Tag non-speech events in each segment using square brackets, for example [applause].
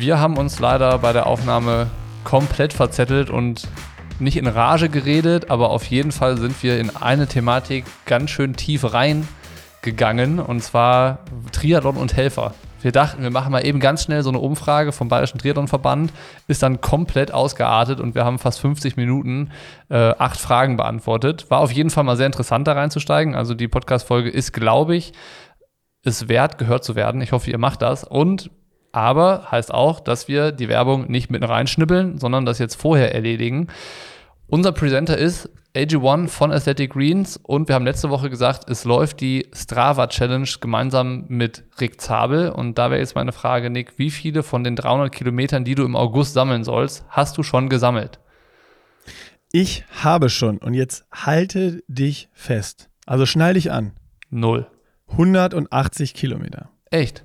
Wir haben uns leider bei der Aufnahme komplett verzettelt und nicht in Rage geredet, aber auf jeden Fall sind wir in eine Thematik ganz schön tief reingegangen und zwar Triathlon und Helfer. Wir dachten, wir machen mal eben ganz schnell so eine Umfrage vom Bayerischen Triathlonverband, ist dann komplett ausgeartet und wir haben fast 50 Minuten äh, acht Fragen beantwortet. War auf jeden Fall mal sehr interessant, da reinzusteigen. Also die Podcast-Folge ist, glaube ich, es wert, gehört zu werden. Ich hoffe, ihr macht das. Und aber heißt auch, dass wir die Werbung nicht mit reinschnippeln, sondern das jetzt vorher erledigen. Unser Presenter ist AG1 von Athletic Greens und wir haben letzte Woche gesagt, es läuft die Strava Challenge gemeinsam mit Rick Zabel. Und da wäre jetzt meine Frage, Nick, wie viele von den 300 Kilometern, die du im August sammeln sollst, hast du schon gesammelt? Ich habe schon und jetzt halte dich fest. Also schnall dich an. Null. 180 Kilometer. Echt?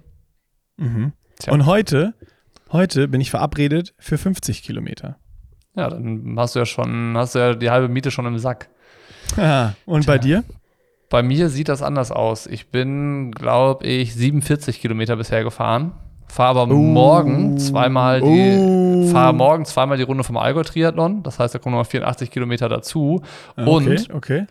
Mhm. Und heute, heute bin ich verabredet für 50 Kilometer. Ja, dann hast du ja schon, hast du ja die halbe Miete schon im Sack. Ja, und Tja. bei dir? Bei mir sieht das anders aus. Ich bin, glaube ich, 47 Kilometer bisher gefahren. Fahre aber uh, morgen zweimal die, uh. fahre morgen zweimal die Runde vom Allgäu Triathlon. Das heißt, da kommen nochmal 84 Kilometer dazu. Okay, und okay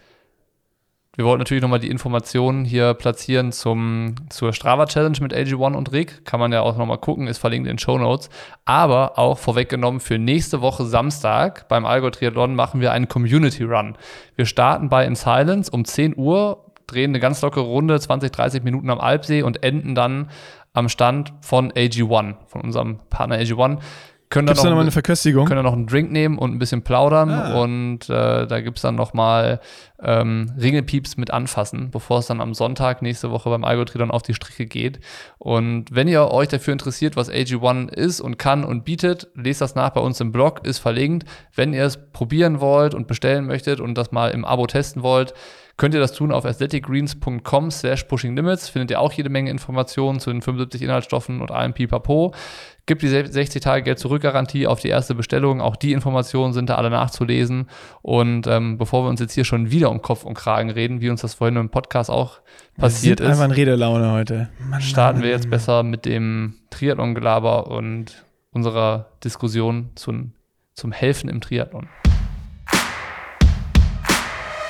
wir wollten natürlich nochmal die Informationen hier platzieren zum, zur Strava Challenge mit AG1 und Rick. Kann man ja auch nochmal gucken, ist verlinkt in den Show Notes. Aber auch vorweggenommen für nächste Woche Samstag beim Algo Triathlon machen wir einen Community Run. Wir starten bei In Silence um 10 Uhr, drehen eine ganz lockere Runde, 20, 30 Minuten am Alpsee und enden dann am Stand von AG1, von unserem Partner AG1 können Gibt's da noch, noch eine Verköstigung? Können da noch einen Drink nehmen und ein bisschen plaudern. Ah. Und äh, da gibt es dann noch mal ähm, Ringelpieps mit anfassen, bevor es dann am Sonntag nächste Woche beim Algotridon auf die Strecke geht. Und wenn ihr euch dafür interessiert, was AG1 ist und kann und bietet, lest das nach bei uns im Blog, ist verlinkt. Wenn ihr es probieren wollt und bestellen möchtet und das mal im Abo testen wollt, könnt ihr das tun auf athleticgreens.com slash pushinglimits. Findet ihr auch jede Menge Informationen zu den 75 Inhaltsstoffen und allem Pipapo. Gibt die 60 Tage Geld zurück Garantie auf die erste Bestellung. Auch die Informationen sind da alle nachzulesen. Und ähm, bevor wir uns jetzt hier schon wieder um Kopf und Kragen reden, wie uns das vorhin im Podcast auch passiert ist, einfach in Redelaune heute. Mann, starten wir jetzt besser mit dem Triathlon-Gelaber und unserer Diskussion zum, zum Helfen im Triathlon.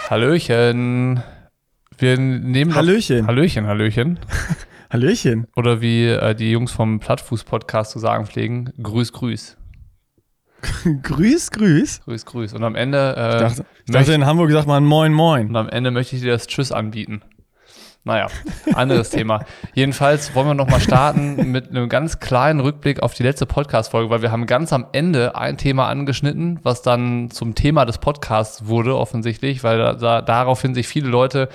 Hallöchen. Wir nehmen Hallöchen. Hallöchen, Hallöchen. [laughs] Hallöchen. Oder wie äh, die Jungs vom Plattfuß-Podcast zu sagen pflegen, grüß, grüß. [laughs] grüß, grüß. Grüß, grüß. Und am Ende. Äh, ich dachte, ich dachte in Hamburg sagt man Moin, Moin. Und am Ende möchte ich dir das Tschüss anbieten. Naja, anderes [laughs] Thema. Jedenfalls wollen wir nochmal starten mit einem ganz kleinen Rückblick auf die letzte Podcast-Folge, weil wir haben ganz am Ende ein Thema angeschnitten, was dann zum Thema des Podcasts wurde, offensichtlich, weil da, da, daraufhin sich viele Leute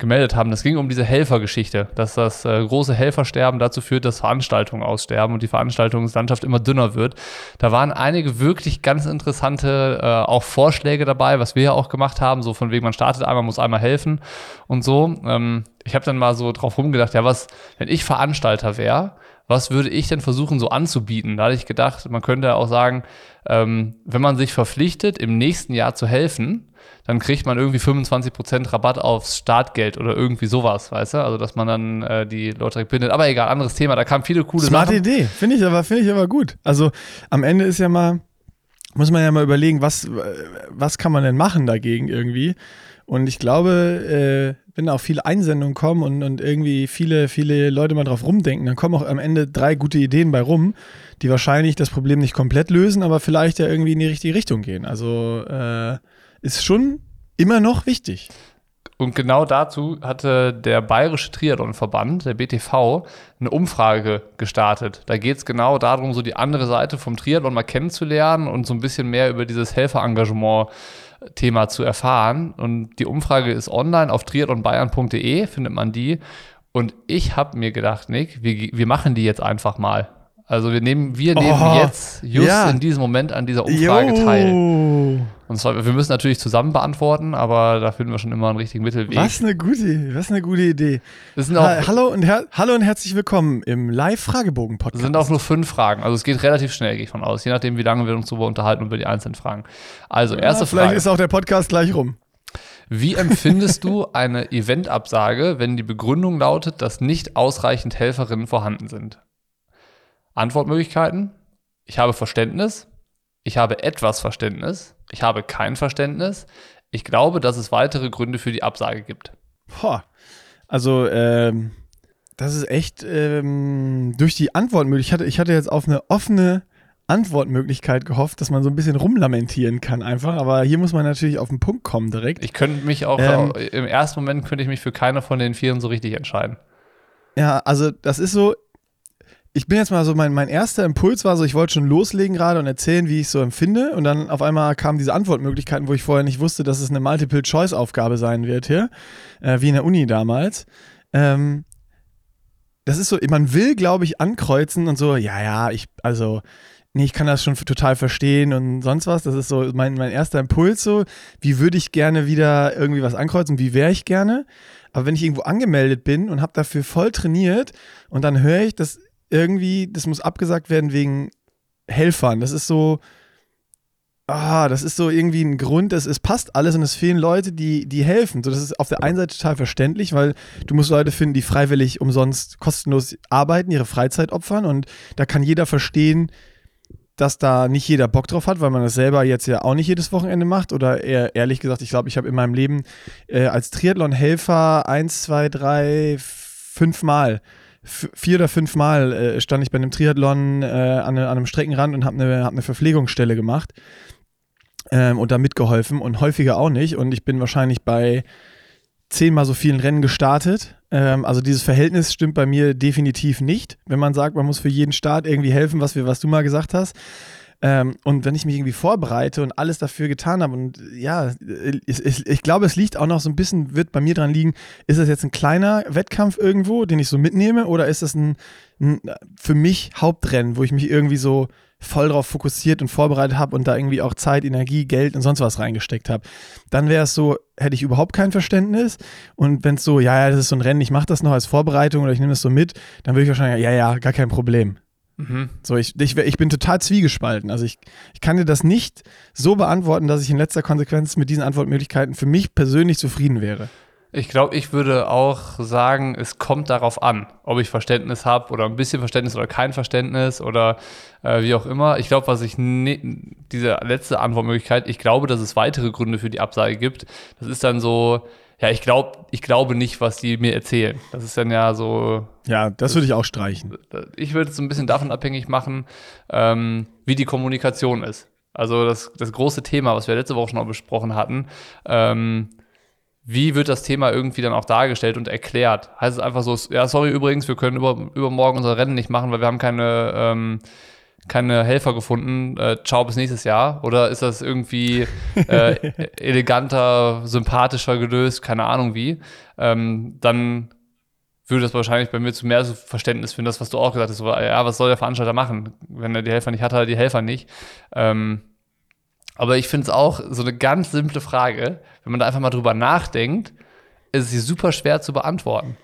gemeldet haben. Das ging um diese Helfergeschichte, dass das äh, große Helfersterben dazu führt, dass Veranstaltungen aussterben und die Veranstaltungslandschaft immer dünner wird. Da waren einige wirklich ganz interessante äh, auch Vorschläge dabei, was wir ja auch gemacht haben, so von wegen, man startet einmal, muss einmal helfen und so. Ähm, ich habe dann mal so drauf rumgedacht, ja, was, wenn ich Veranstalter wäre, was würde ich denn versuchen so anzubieten? Da hatte ich gedacht, man könnte auch sagen, ähm, wenn man sich verpflichtet, im nächsten Jahr zu helfen, dann kriegt man irgendwie 25% Rabatt aufs Startgeld oder irgendwie sowas, weißt du? Also, dass man dann äh, die Leute bindet. Aber egal, anderes Thema. Da kamen viele coole Smarte Sachen. Idee. Finde ich, aber, find ich aber gut. Also, am Ende ist ja mal, muss man ja mal überlegen, was, was kann man denn machen dagegen irgendwie? Und ich glaube, äh, wenn auch viele Einsendungen kommen und, und irgendwie viele, viele Leute mal drauf rumdenken, dann kommen auch am Ende drei gute Ideen bei rum, die wahrscheinlich das Problem nicht komplett lösen, aber vielleicht ja irgendwie in die richtige Richtung gehen. Also äh, ist schon immer noch wichtig. Und genau dazu hatte der Bayerische Triathlonverband, der BTV, eine Umfrage gestartet. Da geht es genau darum, so die andere Seite vom Triathlon mal kennenzulernen und so ein bisschen mehr über dieses Helferengagement-Thema zu erfahren. Und die Umfrage ist online auf triathlonbayern.de, findet man die. Und ich habe mir gedacht, Nick, wir, wir machen die jetzt einfach mal. Also wir nehmen, wir nehmen oh, jetzt just ja. in diesem Moment an dieser Umfrage jo. teil. Und zwar, wir müssen natürlich zusammen beantworten, aber da finden wir schon immer einen richtigen Mittelweg. Was eine gute, was eine gute Idee. Ha hallo, und hallo und herzlich willkommen im Live-Fragebogen-Podcast. Es sind auch nur fünf Fragen, also es geht relativ schnell, gehe ich von aus, je nachdem, wie lange wir uns darüber unterhalten über die einzelnen Fragen. Also, erste ja, vielleicht Frage. Vielleicht ist auch der Podcast gleich rum. Wie empfindest du eine Eventabsage, wenn die Begründung lautet, dass nicht ausreichend Helferinnen vorhanden sind? Antwortmöglichkeiten: ich habe Verständnis, ich habe etwas Verständnis, ich habe kein Verständnis. Ich glaube, dass es weitere Gründe für die Absage gibt. Boah. Also, ähm, das ist echt ähm, durch die Antwortmöglichkeit. Ich hatte, ich hatte jetzt auf eine offene Antwortmöglichkeit gehofft, dass man so ein bisschen rumlamentieren kann einfach. Aber hier muss man natürlich auf den Punkt kommen direkt. Ich könnte mich auch, ähm, im ersten Moment könnte ich mich für keine von den Vieren so richtig entscheiden. Ja, also das ist so, ich bin jetzt mal so, mein, mein erster Impuls war so, ich wollte schon loslegen gerade und erzählen, wie ich so empfinde. Und dann auf einmal kamen diese Antwortmöglichkeiten, wo ich vorher nicht wusste, dass es eine Multiple-Choice-Aufgabe sein wird hier, äh, wie in der Uni damals. Ähm, das ist so, man will, glaube ich, ankreuzen und so, ja, ja, ich, also, nee, ich kann das schon total verstehen und sonst was. Das ist so mein, mein erster Impuls so, wie würde ich gerne wieder irgendwie was ankreuzen, wie wäre ich gerne. Aber wenn ich irgendwo angemeldet bin und habe dafür voll trainiert und dann höre ich, dass irgendwie, das muss abgesagt werden wegen Helfern. Das ist so, ah, das ist so irgendwie ein Grund, es, es passt alles und es fehlen Leute, die, die helfen. So, das ist auf der einen Seite total verständlich, weil du musst Leute finden, die freiwillig umsonst kostenlos arbeiten, ihre Freizeit opfern und da kann jeder verstehen, dass da nicht jeder Bock drauf hat, weil man das selber jetzt ja auch nicht jedes Wochenende macht. Oder eher, ehrlich gesagt, ich glaube, ich habe in meinem Leben äh, als Triathlon-Helfer eins, zwei, drei, fünf Mal vier oder fünf Mal äh, stand ich bei einem Triathlon äh, an, an, einem Streckenrand und habe eine, hab eine Verpflegungsstelle gemacht ähm, und da mitgeholfen und häufiger auch nicht. Und ich bin wahrscheinlich bei zehnmal so vielen Rennen gestartet. Ähm, also dieses Verhältnis stimmt bei mir definitiv nicht, wenn man sagt, man muss für jeden Start irgendwie helfen, was, wir, was du mal gesagt hast. Ähm, und wenn ich mich irgendwie vorbereite und alles dafür getan habe und ja, ich, ich, ich, glaube, es liegt auch noch so ein bisschen, wird bei mir dran liegen, ist das jetzt ein kleiner Wettkampf irgendwo, den ich so mitnehme oder ist das ein, ein für mich Hauptrennen, wo ich mich irgendwie so voll drauf fokussiert und vorbereitet habe und da irgendwie auch Zeit, Energie, Geld und sonst was reingesteckt habe. Dann wäre es so, hätte ich überhaupt kein Verständnis. Und wenn es so, ja, ja, das ist so ein Rennen, ich mache das noch als Vorbereitung oder ich nehme das so mit, dann würde ich wahrscheinlich, ja, ja, gar kein Problem. Mhm. So, ich, ich, ich bin total zwiegespalten. Also ich, ich kann dir das nicht so beantworten, dass ich in letzter Konsequenz mit diesen Antwortmöglichkeiten für mich persönlich zufrieden wäre. Ich glaube, ich würde auch sagen, es kommt darauf an, ob ich Verständnis habe oder ein bisschen Verständnis oder kein Verständnis oder äh, wie auch immer. Ich glaube, was ich ne diese letzte Antwortmöglichkeit, ich glaube, dass es weitere Gründe für die Absage gibt. Das ist dann so, ja, ich glaube, ich glaube nicht, was die mir erzählen. Das ist dann ja so. Ja, das würde ich auch streichen. Ich würde es so ein bisschen davon abhängig machen, ähm, wie die Kommunikation ist. Also das, das große Thema, was wir letzte Woche schon mal besprochen hatten, ähm, wie wird das Thema irgendwie dann auch dargestellt und erklärt? Heißt es einfach so, ja, sorry übrigens, wir können über, übermorgen unser Rennen nicht machen, weil wir haben keine ähm, keine Helfer gefunden, äh, ciao bis nächstes Jahr? Oder ist das irgendwie äh, [laughs] eleganter, sympathischer gelöst, keine Ahnung wie? Ähm, dann würde das wahrscheinlich bei mir zu mehr Verständnis finden, das, was du auch gesagt hast. So, ja, was soll der Veranstalter machen? Wenn er die Helfer nicht hat, hat er die Helfer nicht. Ähm, aber ich finde es auch so eine ganz simple Frage, wenn man da einfach mal drüber nachdenkt, ist sie super schwer zu beantworten.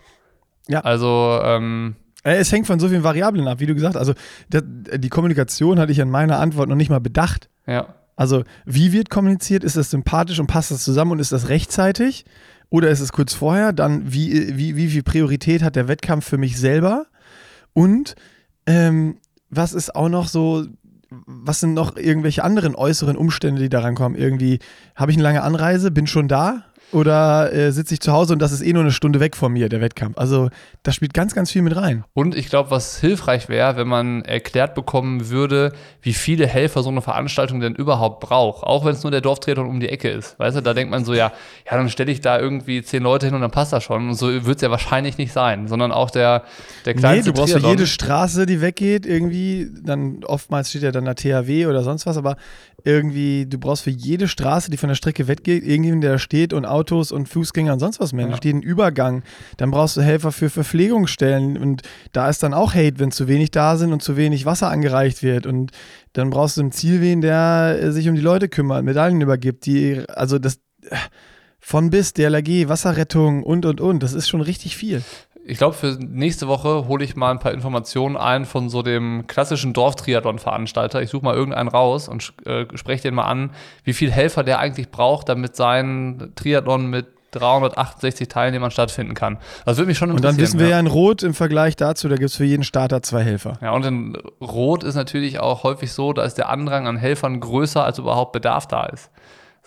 Ja. Also, ähm, äh, es hängt von so vielen Variablen ab, wie du gesagt hast. Also die Kommunikation hatte ich in meiner Antwort noch nicht mal bedacht. Ja. Also wie wird kommuniziert? Ist das sympathisch und passt das zusammen und ist das rechtzeitig? Oder ist es kurz vorher? Dann wie, wie, wie viel Priorität hat der Wettkampf für mich selber? Und ähm, was ist auch noch so, was sind noch irgendwelche anderen äußeren Umstände, die daran kommen? Irgendwie, habe ich eine lange Anreise, bin schon da? Oder äh, sitze ich zu Hause und das ist eh nur eine Stunde weg von mir, der Wettkampf. Also da spielt ganz, ganz viel mit rein. Und ich glaube, was hilfreich wäre, wenn man erklärt bekommen würde, wie viele Helfer so eine Veranstaltung denn überhaupt braucht. Auch wenn es nur der Dorftriathlon um die Ecke ist. Weißt du, da denkt man so, ja, ja, dann stelle ich da irgendwie zehn Leute hin und dann passt das schon. Und so wird es ja wahrscheinlich nicht sein, sondern auch der, der kleinste Nee, du brauchst für jede Straße, die weggeht, irgendwie, dann oftmals steht ja dann der THW oder sonst was, aber irgendwie, du brauchst für jede Straße, die von der Strecke weggeht, irgendjemand, der da steht und Autos und Fußgänger und sonst was mehr. Ja. Da steht ein Übergang. Dann brauchst du Helfer für Verpflegungsstellen und da ist dann auch Hate, wenn zu wenig da sind und zu wenig Wasser angereicht wird. Und dann brauchst du einen Zielwehen, der äh, sich um die Leute kümmert, Medaillen übergibt, die, also das äh, von bis, DLRG, Wasserrettung und und und. Das ist schon richtig viel ich glaube, für nächste Woche hole ich mal ein paar Informationen ein von so dem klassischen Dorftriathlon-Veranstalter. Ich suche mal irgendeinen raus und äh, spreche den mal an, wie viel Helfer der eigentlich braucht, damit sein Triathlon mit 368 Teilnehmern stattfinden kann. Das würde mich schon Und interessieren. dann wissen wir ja in Rot im Vergleich dazu, da gibt es für jeden Starter zwei Helfer. Ja, und in Rot ist natürlich auch häufig so, da ist der Andrang an Helfern größer, als überhaupt Bedarf da ist.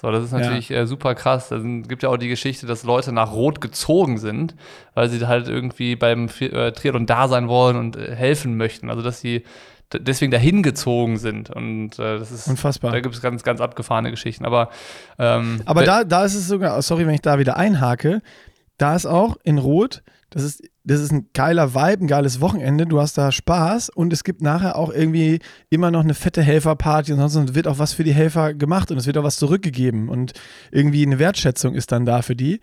So, das ist natürlich äh, super krass. Sind, gibt ja auch die Geschichte, dass Leute nach Rot gezogen sind, weil sie halt irgendwie beim äh, Triathlon da sein wollen und äh, helfen möchten. Also, dass sie deswegen dahin gezogen sind. Und äh, das ist Unfassbar. Da gibt es ganz, ganz abgefahrene Geschichten. Aber, ähm, Aber da, da ist es sogar, sorry, wenn ich da wieder einhake, da ist auch in Rot, das ist, das ist ein geiler Vibe, ein geiles Wochenende, du hast da Spaß und es gibt nachher auch irgendwie immer noch eine fette Helferparty und sonst wird auch was für die Helfer gemacht und es wird auch was zurückgegeben und irgendwie eine Wertschätzung ist dann da für die.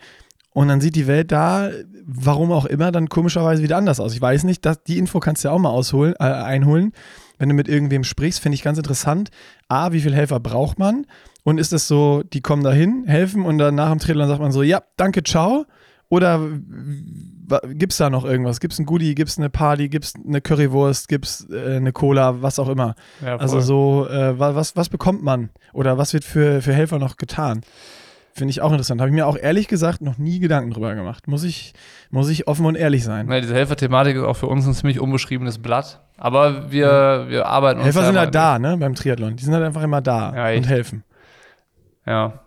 Und dann sieht die Welt da, warum auch immer, dann komischerweise wieder anders aus. Ich weiß nicht, dass, die Info kannst du ja auch mal ausholen, äh, einholen. Wenn du mit irgendwem sprichst, finde ich ganz interessant. A, wie viele Helfer braucht man? Und ist das so, die kommen dahin, helfen und dann nach dem Triathlon sagt man so, ja, danke, ciao? Oder gibt es da noch irgendwas? Gibt es ein Goodie, gibt es eine Party, gibt es eine Currywurst, gibt es äh, eine Cola, was auch immer? ja. Also so, äh, wa- was, was bekommt man? Oder was wird für, für Helfer noch getan? Finde ich auch interessant. Habe ich mir auch ehrlich gesagt noch nie Gedanken drüber gemacht. Muss ich, muss ich offen und ehrlich sein. Ja, diese Helferthematik ist auch für uns ein ziemlich unbeschriebenes Blatt. Aber wir, wir arbeiten uns Helfer sind halt da, ne, beim Triathlon. Die sind halt einfach immer da Ja, und helfen. Ja.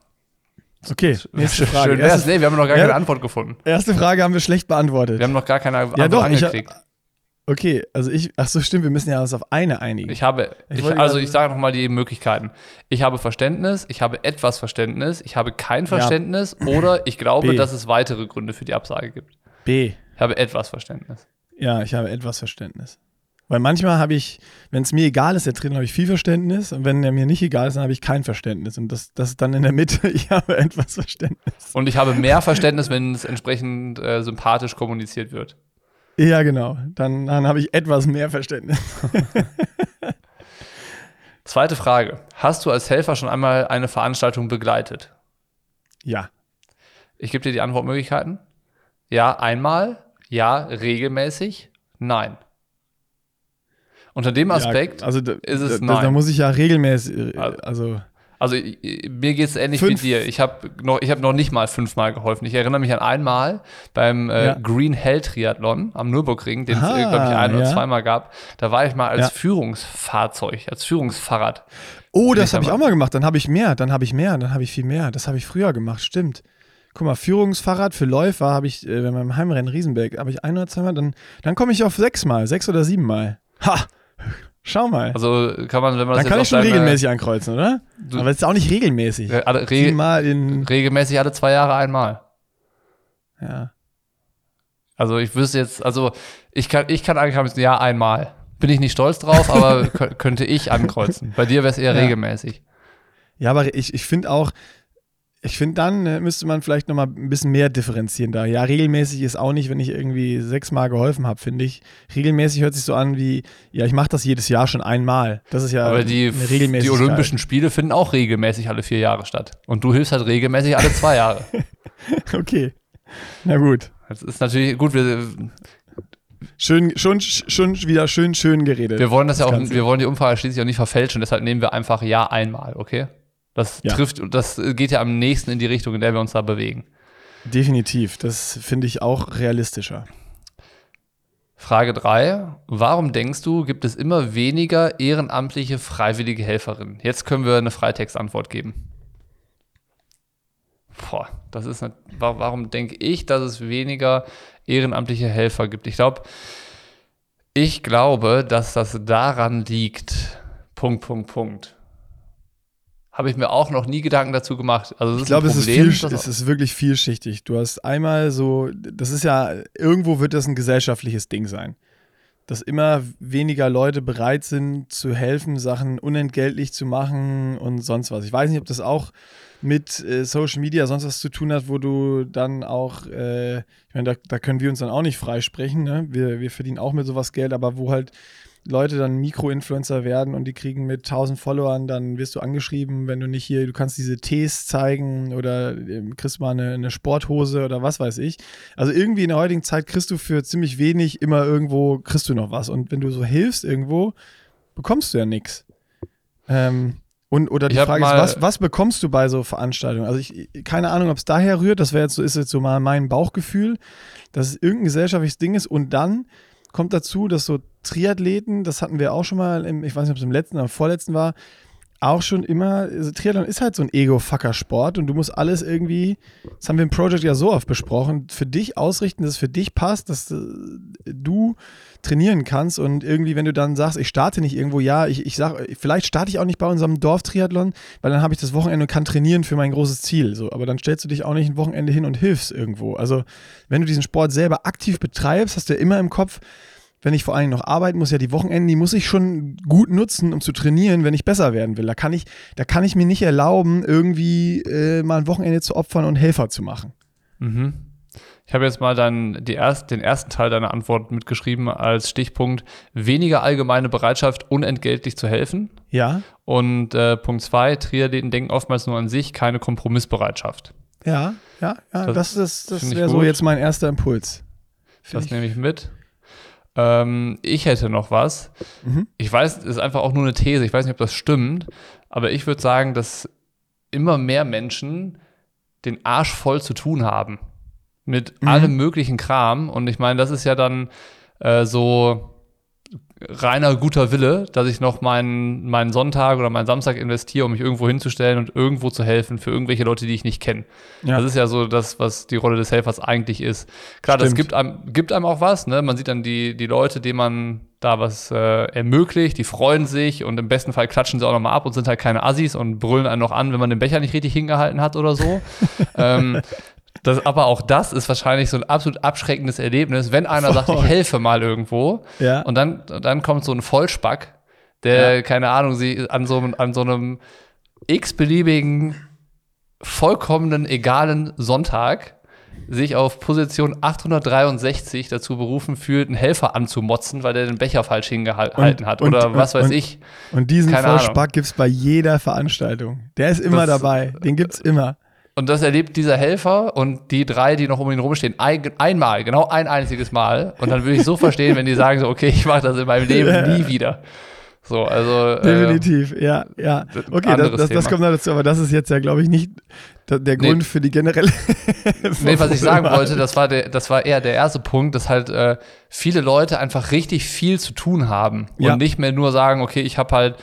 Okay, nächste Frage. Schön wär's. Nee, wir haben noch gar Ja. keine Antwort gefunden. erste Frage haben wir schlecht beantwortet. Wir haben noch gar keine Antwort ja, doch, ich, angekriegt. Okay, also ich, ach so, stimmt, wir müssen ja uns auf eine einigen. Ich habe, Ich ich also ich sage nochmal die Möglichkeiten. Ich habe Verständnis, ich habe etwas Verständnis, ich habe kein Verständnis [clears throat] oder ich glaube, B. dass es weitere Gründe für die Absage gibt. B. Ich habe etwas Verständnis. Ja, ich habe etwas Verständnis. Weil manchmal habe ich, wenn es mir egal ist, der Trainer, habe ich viel Verständnis. Und wenn er mir nicht egal ist, dann habe ich kein Verständnis. Und das, das ist dann in der Mitte, [laughs] ich habe etwas Verständnis. Und ich habe mehr Verständnis, wenn es entsprechend äh, sympathisch kommuniziert wird. Ja, genau. Dann, dann habe ich etwas mehr Verständnis. [laughs] Zweite Frage. Hast du als Helfer schon einmal eine Veranstaltung begleitet? Ja. Ich gebe dir die Antwortmöglichkeiten. Ja, einmal. Ja, regelmäßig. Nein. Unter dem Aspekt, Ja, also da, ist es da, da, da nein. muss ich ja regelmäßig, äh, Also- also also mir geht es ähnlich Fünf- wie dir. Ich habe noch, ich hab noch nicht mal fünfmal geholfen. Ich erinnere mich an einmal beim äh, Ja. Green Hell Triathlon am Nürburgring, den es, Aha, glaube ich, ein oder ja. zweimal gab. Da war ich mal als Ja. Führungsfahrzeug, als Führungsfahrrad. Oh, das habe ich auch mal gemacht. Dann habe ich mehr, dann habe ich mehr, dann habe ich viel mehr. Das habe ich früher gemacht, stimmt. Guck mal, Führungsfahrrad für Läufer habe ich äh, bei meinem Heimrennen Riesenberg, habe ich ein oder zweimal, dann, dann komme ich auf sechsmal, sechs oder siebenmal. Ha! Schau mal. Also kann man, wenn man das dann kann ich schon deine- regelmäßig ankreuzen, oder? Du- Aber es ist auch nicht regelmäßig. Alle, reg Siebenmal in. regelmäßig alle zwei Jahre einmal. Ja. Also ich wüsste jetzt, also ich kann, ich kann ankreuzen, ja, einmal. Bin ich nicht stolz drauf, [laughs] aber kö- könnte ich ankreuzen. Bei dir wäre es eher Ja. regelmäßig. Ja, aber ich, ich finde auch, ich finde dann äh, müsste man vielleicht nochmal ein bisschen mehr differenzieren da. Ja, regelmäßig ist auch nicht, wenn ich irgendwie sechsmal geholfen habe, finde ich. Regelmäßig hört sich so an wie, ja, ich mache das jedes Jahr schon einmal. Das ist ja Aber die, die. Olympischen Spiele finden auch regelmäßig alle vier Jahre statt. Und du hilfst halt regelmäßig alle zwei Jahre. [laughs] Okay. Na gut. Das ist natürlich, gut, wir, Schön, schon, schon wieder schön, schön geredet. wir wollen das ja auch, Ganze. wir wollen die Umfrage schließlich auch nicht verfälschen, deshalb nehmen wir einfach ja einmal, okay? Das Ja. trifft, das geht ja am nächsten in die Richtung, in der wir uns da bewegen. Definitiv. Das finde ich auch realistischer. Frage 3. Warum denkst du, gibt es immer weniger ehrenamtliche freiwillige Helferinnen? Jetzt können wir eine Freitextantwort geben. Boah, das ist eine, wa- warum denke ich, dass es weniger ehrenamtliche Helfer gibt? Ich glaube, ich glaube, dass das daran liegt. Punkt, Punkt, Punkt. Habe ich mir auch noch nie Gedanken dazu gemacht. Also Ich glaube, es ist, viel, es ist wirklich vielschichtig. Du hast einmal so, das ist ja, irgendwo wird das ein gesellschaftliches Ding sein. Dass immer weniger Leute bereit sind zu helfen, Sachen unentgeltlich zu machen und sonst was. Ich weiß nicht, ob das auch mit äh, Social Media sonst was zu tun hat, wo du dann auch, äh, ich meine, da, da können wir uns dann auch nicht freisprechen. Ne? Wir, wir verdienen auch mit sowas Geld, aber wo halt Leute dann Mikroinfluencer werden und die kriegen mit 1000 Followern, dann wirst du angeschrieben, wenn du nicht hier, du kannst diese Tees zeigen oder ähm, kriegst mal eine, eine Sporthose oder was weiß ich. Also irgendwie in der heutigen Zeit kriegst du für ziemlich wenig immer irgendwo, kriegst du noch was. Und wenn du so hilfst irgendwo, bekommst du ja nichts. Ähm, Und oder die Frage ist, was, was bekommst du bei so Veranstaltungen? Also ich keine Ahnung, ob es daher rührt, das wäre jetzt so, ist jetzt so mal mein Bauchgefühl, dass es irgendein gesellschaftliches Ding ist und dann kommt dazu, dass so Triathleten, das hatten wir auch schon mal, im, ich weiß nicht, ob es im letzten oder im vorletzten war, auch schon immer, also Triathlon ist halt so ein Ego-Fucker-Sport und du musst alles irgendwie, das haben wir im Project ja so oft besprochen, für dich ausrichten, dass es für dich passt, dass äh, du trainieren kannst und irgendwie, wenn du dann sagst, ich starte nicht irgendwo, ja, ich, ich sag, vielleicht starte ich auch nicht bei unserem Dorftriathlon, weil dann habe ich das Wochenende und kann trainieren für mein großes Ziel, so, aber dann stellst du dich auch nicht ein Wochenende hin und hilfst irgendwo. Also, wenn du diesen Sport selber aktiv betreibst, hast du ja immer im Kopf, wenn ich vor allem noch arbeiten muss, ja die Wochenenden, die muss ich schon gut nutzen, um zu trainieren, wenn ich besser werden will. Da kann ich, da kann ich mir nicht erlauben, irgendwie äh, mal ein Wochenende zu opfern und Helfer zu machen. Mhm. Ich habe jetzt mal dann erst, den ersten Teil deiner Antwort mitgeschrieben als Stichpunkt weniger allgemeine Bereitschaft, unentgeltlich zu helfen. Ja, Und äh, Punkt zwei, Triathleten denken oftmals nur an sich, keine Kompromissbereitschaft. ja, ja, ja. Das Das, das ich wäre so jetzt mein erster Impuls. Find Das ich- nehme ich mit. Ähm, ich hätte noch was. Mhm. Ich weiß, es ist einfach auch nur eine These. Ich weiß nicht, ob das stimmt. Aber ich würde sagen, dass immer mehr Menschen den Arsch voll zu tun haben. Mit Mhm. allem möglichen Kram. Und ich meine, das ist ja dann äh, so reiner guter Wille, dass ich noch meinen, meinen Sonntag oder meinen Samstag investiere, um mich irgendwo hinzustellen und irgendwo zu helfen für irgendwelche Leute, die ich nicht kenne. Ja. Das ist ja so das, was die Rolle des Helfers eigentlich ist. Klar, das Stimmt. gibt einem, gibt einem auch was. Ne? Man sieht dann die, die Leute, denen man da was äh, ermöglicht, die freuen sich und im besten Fall klatschen sie auch nochmal ab und sind halt keine Assis und brüllen einen noch an, wenn man den Becher nicht richtig hingehalten hat oder so. [laughs] ähm, das, aber auch das ist wahrscheinlich so ein absolut abschreckendes Erlebnis, wenn einer sagt, ich Voll. helfe mal irgendwo Ja. und dann, dann kommt so ein Vollspack, der, keine Ahnung, sie an so, einem- an so einem x-beliebigen, vollkommenen, egalen Sonntag sich auf Position 863 dazu berufen fühlt, einen Helfer anzumotzen, weil der den Becher falsch hingehalten hat und- oder und- was weiß und- ich. Und diesen Keine. Vollspack gibt es bei jeder Veranstaltung. Der ist immer Das- dabei. Den gibt es immer. Und das erlebt dieser Helfer und die drei, die noch um ihn rumstehen, ein, einmal, genau ein einziges Mal. Und dann würde ich so verstehen, wenn die sagen so, okay, ich mache das in meinem Leben Ja. nie wieder. So, also äh, Definitiv, ja, ja. Okay, das, das, das kommt noch dazu, aber das ist jetzt ja, glaube ich, nicht der, der Nee. Grund für die generelle. [laughs] Nee, was ich sagen wollte, das war, der, das war eher der erste Punkt, dass halt äh, viele Leute einfach richtig viel zu tun haben und Ja. nicht mehr nur sagen, okay, ich habe halt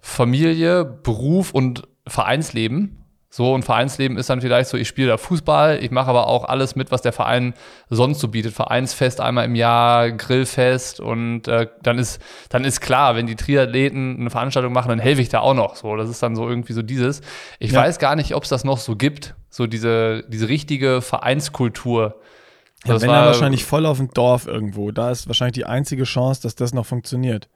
Familie, Beruf und Vereinsleben. So, und Vereinsleben ist dann vielleicht so, ich spiele da Fußball, ich mache aber auch alles mit, was der Verein sonst so bietet. Vereinsfest einmal im Jahr, Grillfest und äh, dann ist, dann ist klar, wenn die Triathleten eine Veranstaltung machen, dann helfe ich da auch noch. So, das ist dann so irgendwie so dieses. Ich Ja. weiß gar nicht, ob es das noch so gibt, so diese, diese richtige Vereinskultur. Ja, Das wenn war- dann wahrscheinlich voll auf dem Dorf irgendwo. Da ist wahrscheinlich die einzige Chance, dass das noch funktioniert.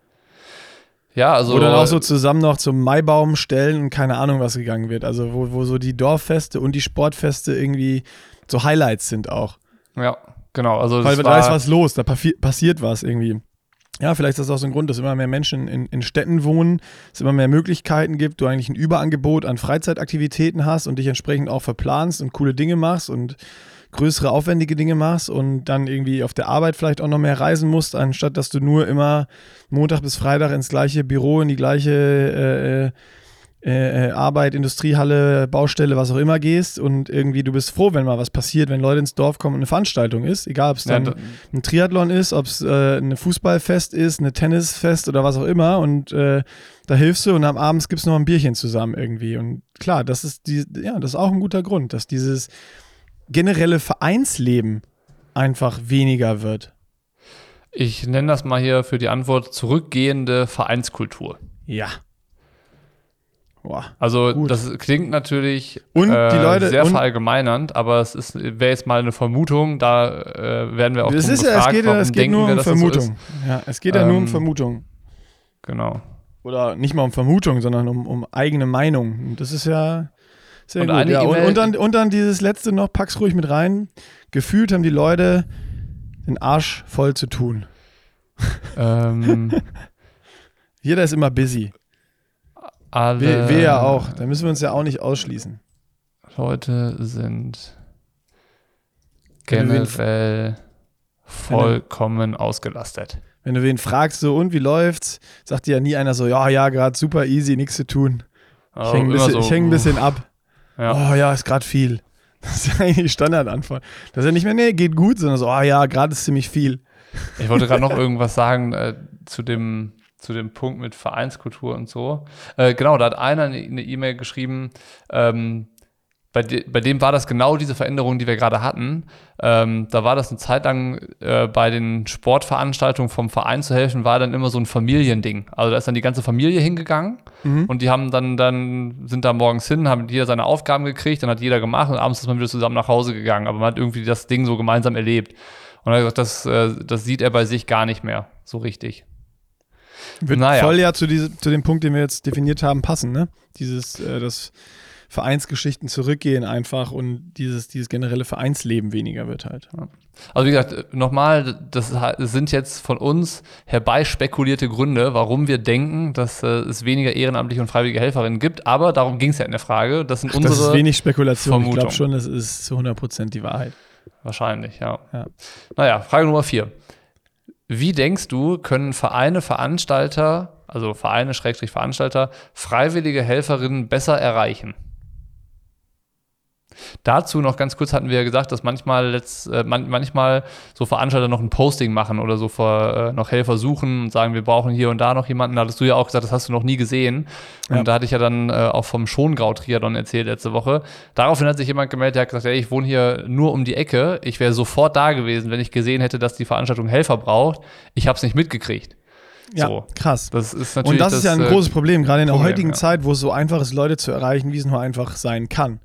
Ja, also. Wo dann auch so zusammen noch zum Maibaum stellen und keine Ahnung, was gegangen wird. Also wo, wo so die Dorffeste und die Sportfeste irgendwie so Highlights sind auch. Ja, genau. Also, Weil da ist was los, da passi- passiert was irgendwie. Ja, vielleicht ist das auch so ein Grund, dass immer mehr Menschen in, in Städten wohnen, es immer mehr Möglichkeiten gibt, du eigentlich ein Überangebot an Freizeitaktivitäten hast und dich entsprechend auch verplanst und coole Dinge machst und größere, aufwendige Dinge machst und dann irgendwie auf der Arbeit vielleicht auch noch mehr reisen musst, anstatt dass du nur immer Montag bis Freitag ins gleiche Büro, in die gleiche äh, äh, äh, Arbeit, Industriehalle, Baustelle, was auch immer gehst und irgendwie du bist froh, wenn mal was passiert, wenn Leute ins Dorf kommen und eine Veranstaltung ist, egal ob es Ja, dann da- ein Triathlon ist, ob es äh, ein Fußballfest ist, eine Tennisfest oder was auch immer und äh, da hilfst du und am Abend gibt es noch ein Bierchen zusammen irgendwie. Und klar, das ist die, ja, das ist auch ein guter Grund, dass dieses generelle Vereinsleben einfach weniger wird. ich nenne das mal hier für die Antwort zurückgehende Vereinskultur. Ja. Boah. Also, Gut. das klingt natürlich Und äh, die Leute- sehr verallgemeinernd, aber es ist- wäre jetzt mal eine Vermutung, da äh, werden wir auch Es drum ist ja, es gefragt, geht ja, es geht nur wir, um das so Vermutung. ist. ja, es geht ja nur um Ähm, Vermutung. Genau. Oder nicht mal um Vermutung, sondern um, um eigene Meinung. Und das ist ja sehr Und gut. Ja, und, und, dann, und dann dieses letzte noch, pack's ruhig mit rein. Gefühlt haben die Leute den Arsch voll zu tun. ähm, [laughs] Jeder ist immer busy. alle Wir, wir ja auch. Da müssen wir uns ja auch nicht ausschließen. Leute sind generell vollkommen ausgelastet. Wenn du wen fragst, so und wie läuft's, sagt dir ja nie einer so, ja, ja, gerade super easy, nichts zu tun. Ich hänge ein, bisschen- so, ich häng ein bisschen ab. Ja. Oh ja, ist gerade viel. [laughs] Das ist ja eigentlich die Standardantwort. Das ist ja nicht mehr, nee, geht gut, sondern so, oh ja, gerade ist ziemlich viel. Ich wollte gerade noch [laughs] irgendwas sagen äh, zu, dem, zu dem Punkt mit Vereinskultur und so. Äh, genau, da hat einer eine eine E-Mail geschrieben, ähm, bei, de bei dem war das genau diese Veränderung, die wir gerade hatten. Ähm, da war das eine Zeit lang äh, bei den Sportveranstaltungen vom Verein zu helfen, war dann immer so ein Familiending. Also da ist dann die ganze Familie hingegangen und die haben dann, dann sind da morgens hin, haben jeder seine Aufgaben gekriegt, dann hat jeder gemacht und abends ist man wieder zusammen nach Hause gegangen. Aber man hat irgendwie das Ding so gemeinsam erlebt. Und er hat gesagt, das, äh, das sieht er bei sich gar nicht mehr so richtig. Wird Naja. voll ja zu, diese, zu dem Punkt, den wir jetzt definiert haben, passen, ne? Dieses, äh, das Vereinsgeschichten zurückgehen einfach und dieses, dieses generelle Vereinsleben weniger wird halt. Also wie gesagt, nochmal, das sind jetzt von uns herbeispekulierte Gründe, warum wir denken, dass äh, es weniger ehrenamtliche und freiwillige Helferinnen gibt. Aber darum ging es ja in der Frage. Das sind Das ist unsere wenig Spekulation. Ich Vermutung. glaube schon, das ist zu 100% die Wahrheit. wahrscheinlich, ja. Ja. Naja, Frage Nummer vier. Wie denkst du, können Vereine, Veranstalter, also Vereine, Schrägstrich Veranstalter, freiwillige Helferinnen besser erreichen? Dazu noch ganz kurz hatten wir ja gesagt, dass manchmal, letzt, äh, man, manchmal so Veranstalter noch ein Posting machen oder so vor, äh, noch Helfer suchen und sagen, wir brauchen hier und da noch jemanden. Da hattest du ja auch gesagt, das hast du noch nie gesehen. Und Ja. da hatte ich ja dann äh, auch vom Schongrau-Triathlon erzählt letzte Woche. Daraufhin hat sich jemand gemeldet, der hat gesagt, ey, ich wohne hier nur um die Ecke. Ich wäre sofort da gewesen, wenn ich gesehen hätte, dass die Veranstaltung Helfer braucht. Ich habe es nicht mitgekriegt. Ja, So. krass. Das ist natürlich Und das, ist ja ein äh, großes Problem, gerade in der Problem, heutigen ja. Zeit, wo es so einfach ist, Leute zu erreichen, wie es nur einfach sein kann.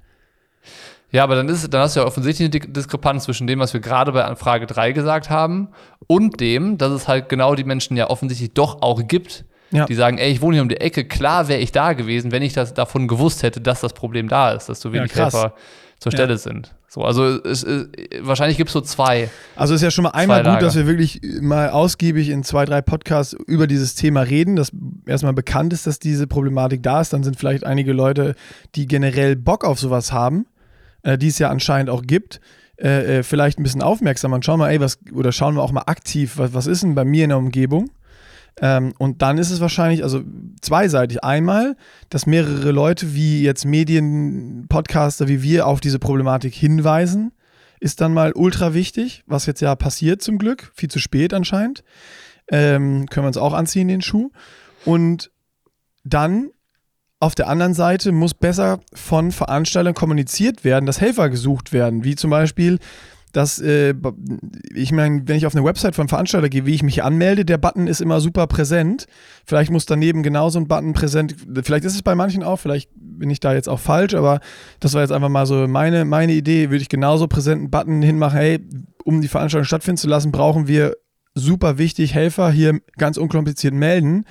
Ja, aber dann, ist, dann hast du ja offensichtlich eine Diskrepanz zwischen dem, was wir gerade bei Frage 3 gesagt haben, und dem, dass es halt genau die Menschen ja offensichtlich doch auch gibt, Ja. die sagen, ey, ich wohne hier um die Ecke, klar wäre ich da gewesen, wenn ich das davon gewusst hätte, dass das Problem da ist, dass so wenig krass. Helfer zur Ja. Stelle sind. So, also es, es, wahrscheinlich gibt es so zwei. Also ist ja schon mal einmal gut, dass wir wirklich mal ausgiebig in zwei, drei Podcasts über dieses Thema reden, dass erstmal bekannt ist, dass diese Problematik da ist. Dann sind vielleicht einige Leute, die generell Bock auf sowas haben, äh, die es ja anscheinend auch gibt, äh, äh, vielleicht ein bisschen aufmerksamer und schauen mal, ey, was, oder schauen wir auch mal aktiv, was, was ist denn bei mir in der Umgebung? Ähm, und dann ist es wahrscheinlich, also zweiseitig. Einmal, dass mehrere Leute wie jetzt Medien, Podcaster wie wir auf diese Problematik hinweisen, ist dann mal ultra wichtig, was jetzt ja passiert zum Glück, viel zu spät anscheinend. Ähm, können wir uns auch anziehen, den Schuh. Und dann auf der anderen Seite muss besser von Veranstaltern kommuniziert werden, dass Helfer gesucht werden, wie zum Beispiel, dass, äh, ich meine, wenn ich auf eine Website von Veranstalter gehe, wie ich mich anmelde, der Button ist immer super präsent. Vielleicht muss daneben genauso ein Button präsent, vielleicht ist es bei manchen auch, vielleicht bin ich da jetzt auch falsch, aber das war jetzt einfach mal so meine, meine Idee, würde ich genauso präsenten Button hinmachen, hey, um die Veranstaltung stattfinden zu lassen, brauchen wir super wichtig Helfer hier ganz unkompliziert melden.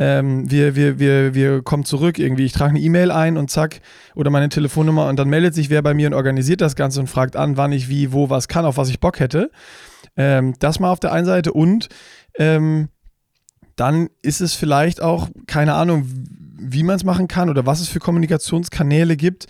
Ähm, wir, wir, wir, wir kommen zurück irgendwie. Ich trage eine E-Mail ein und zack, oder meine Telefonnummer und dann meldet sich wer bei mir und organisiert das Ganze und fragt an, wann ich wie, wo, was kann, auf was ich Bock hätte. Ähm, das mal auf der einen Seite und ähm, dann ist es vielleicht auch, keine Ahnung, wie man es machen kann oder was es für Kommunikationskanäle gibt.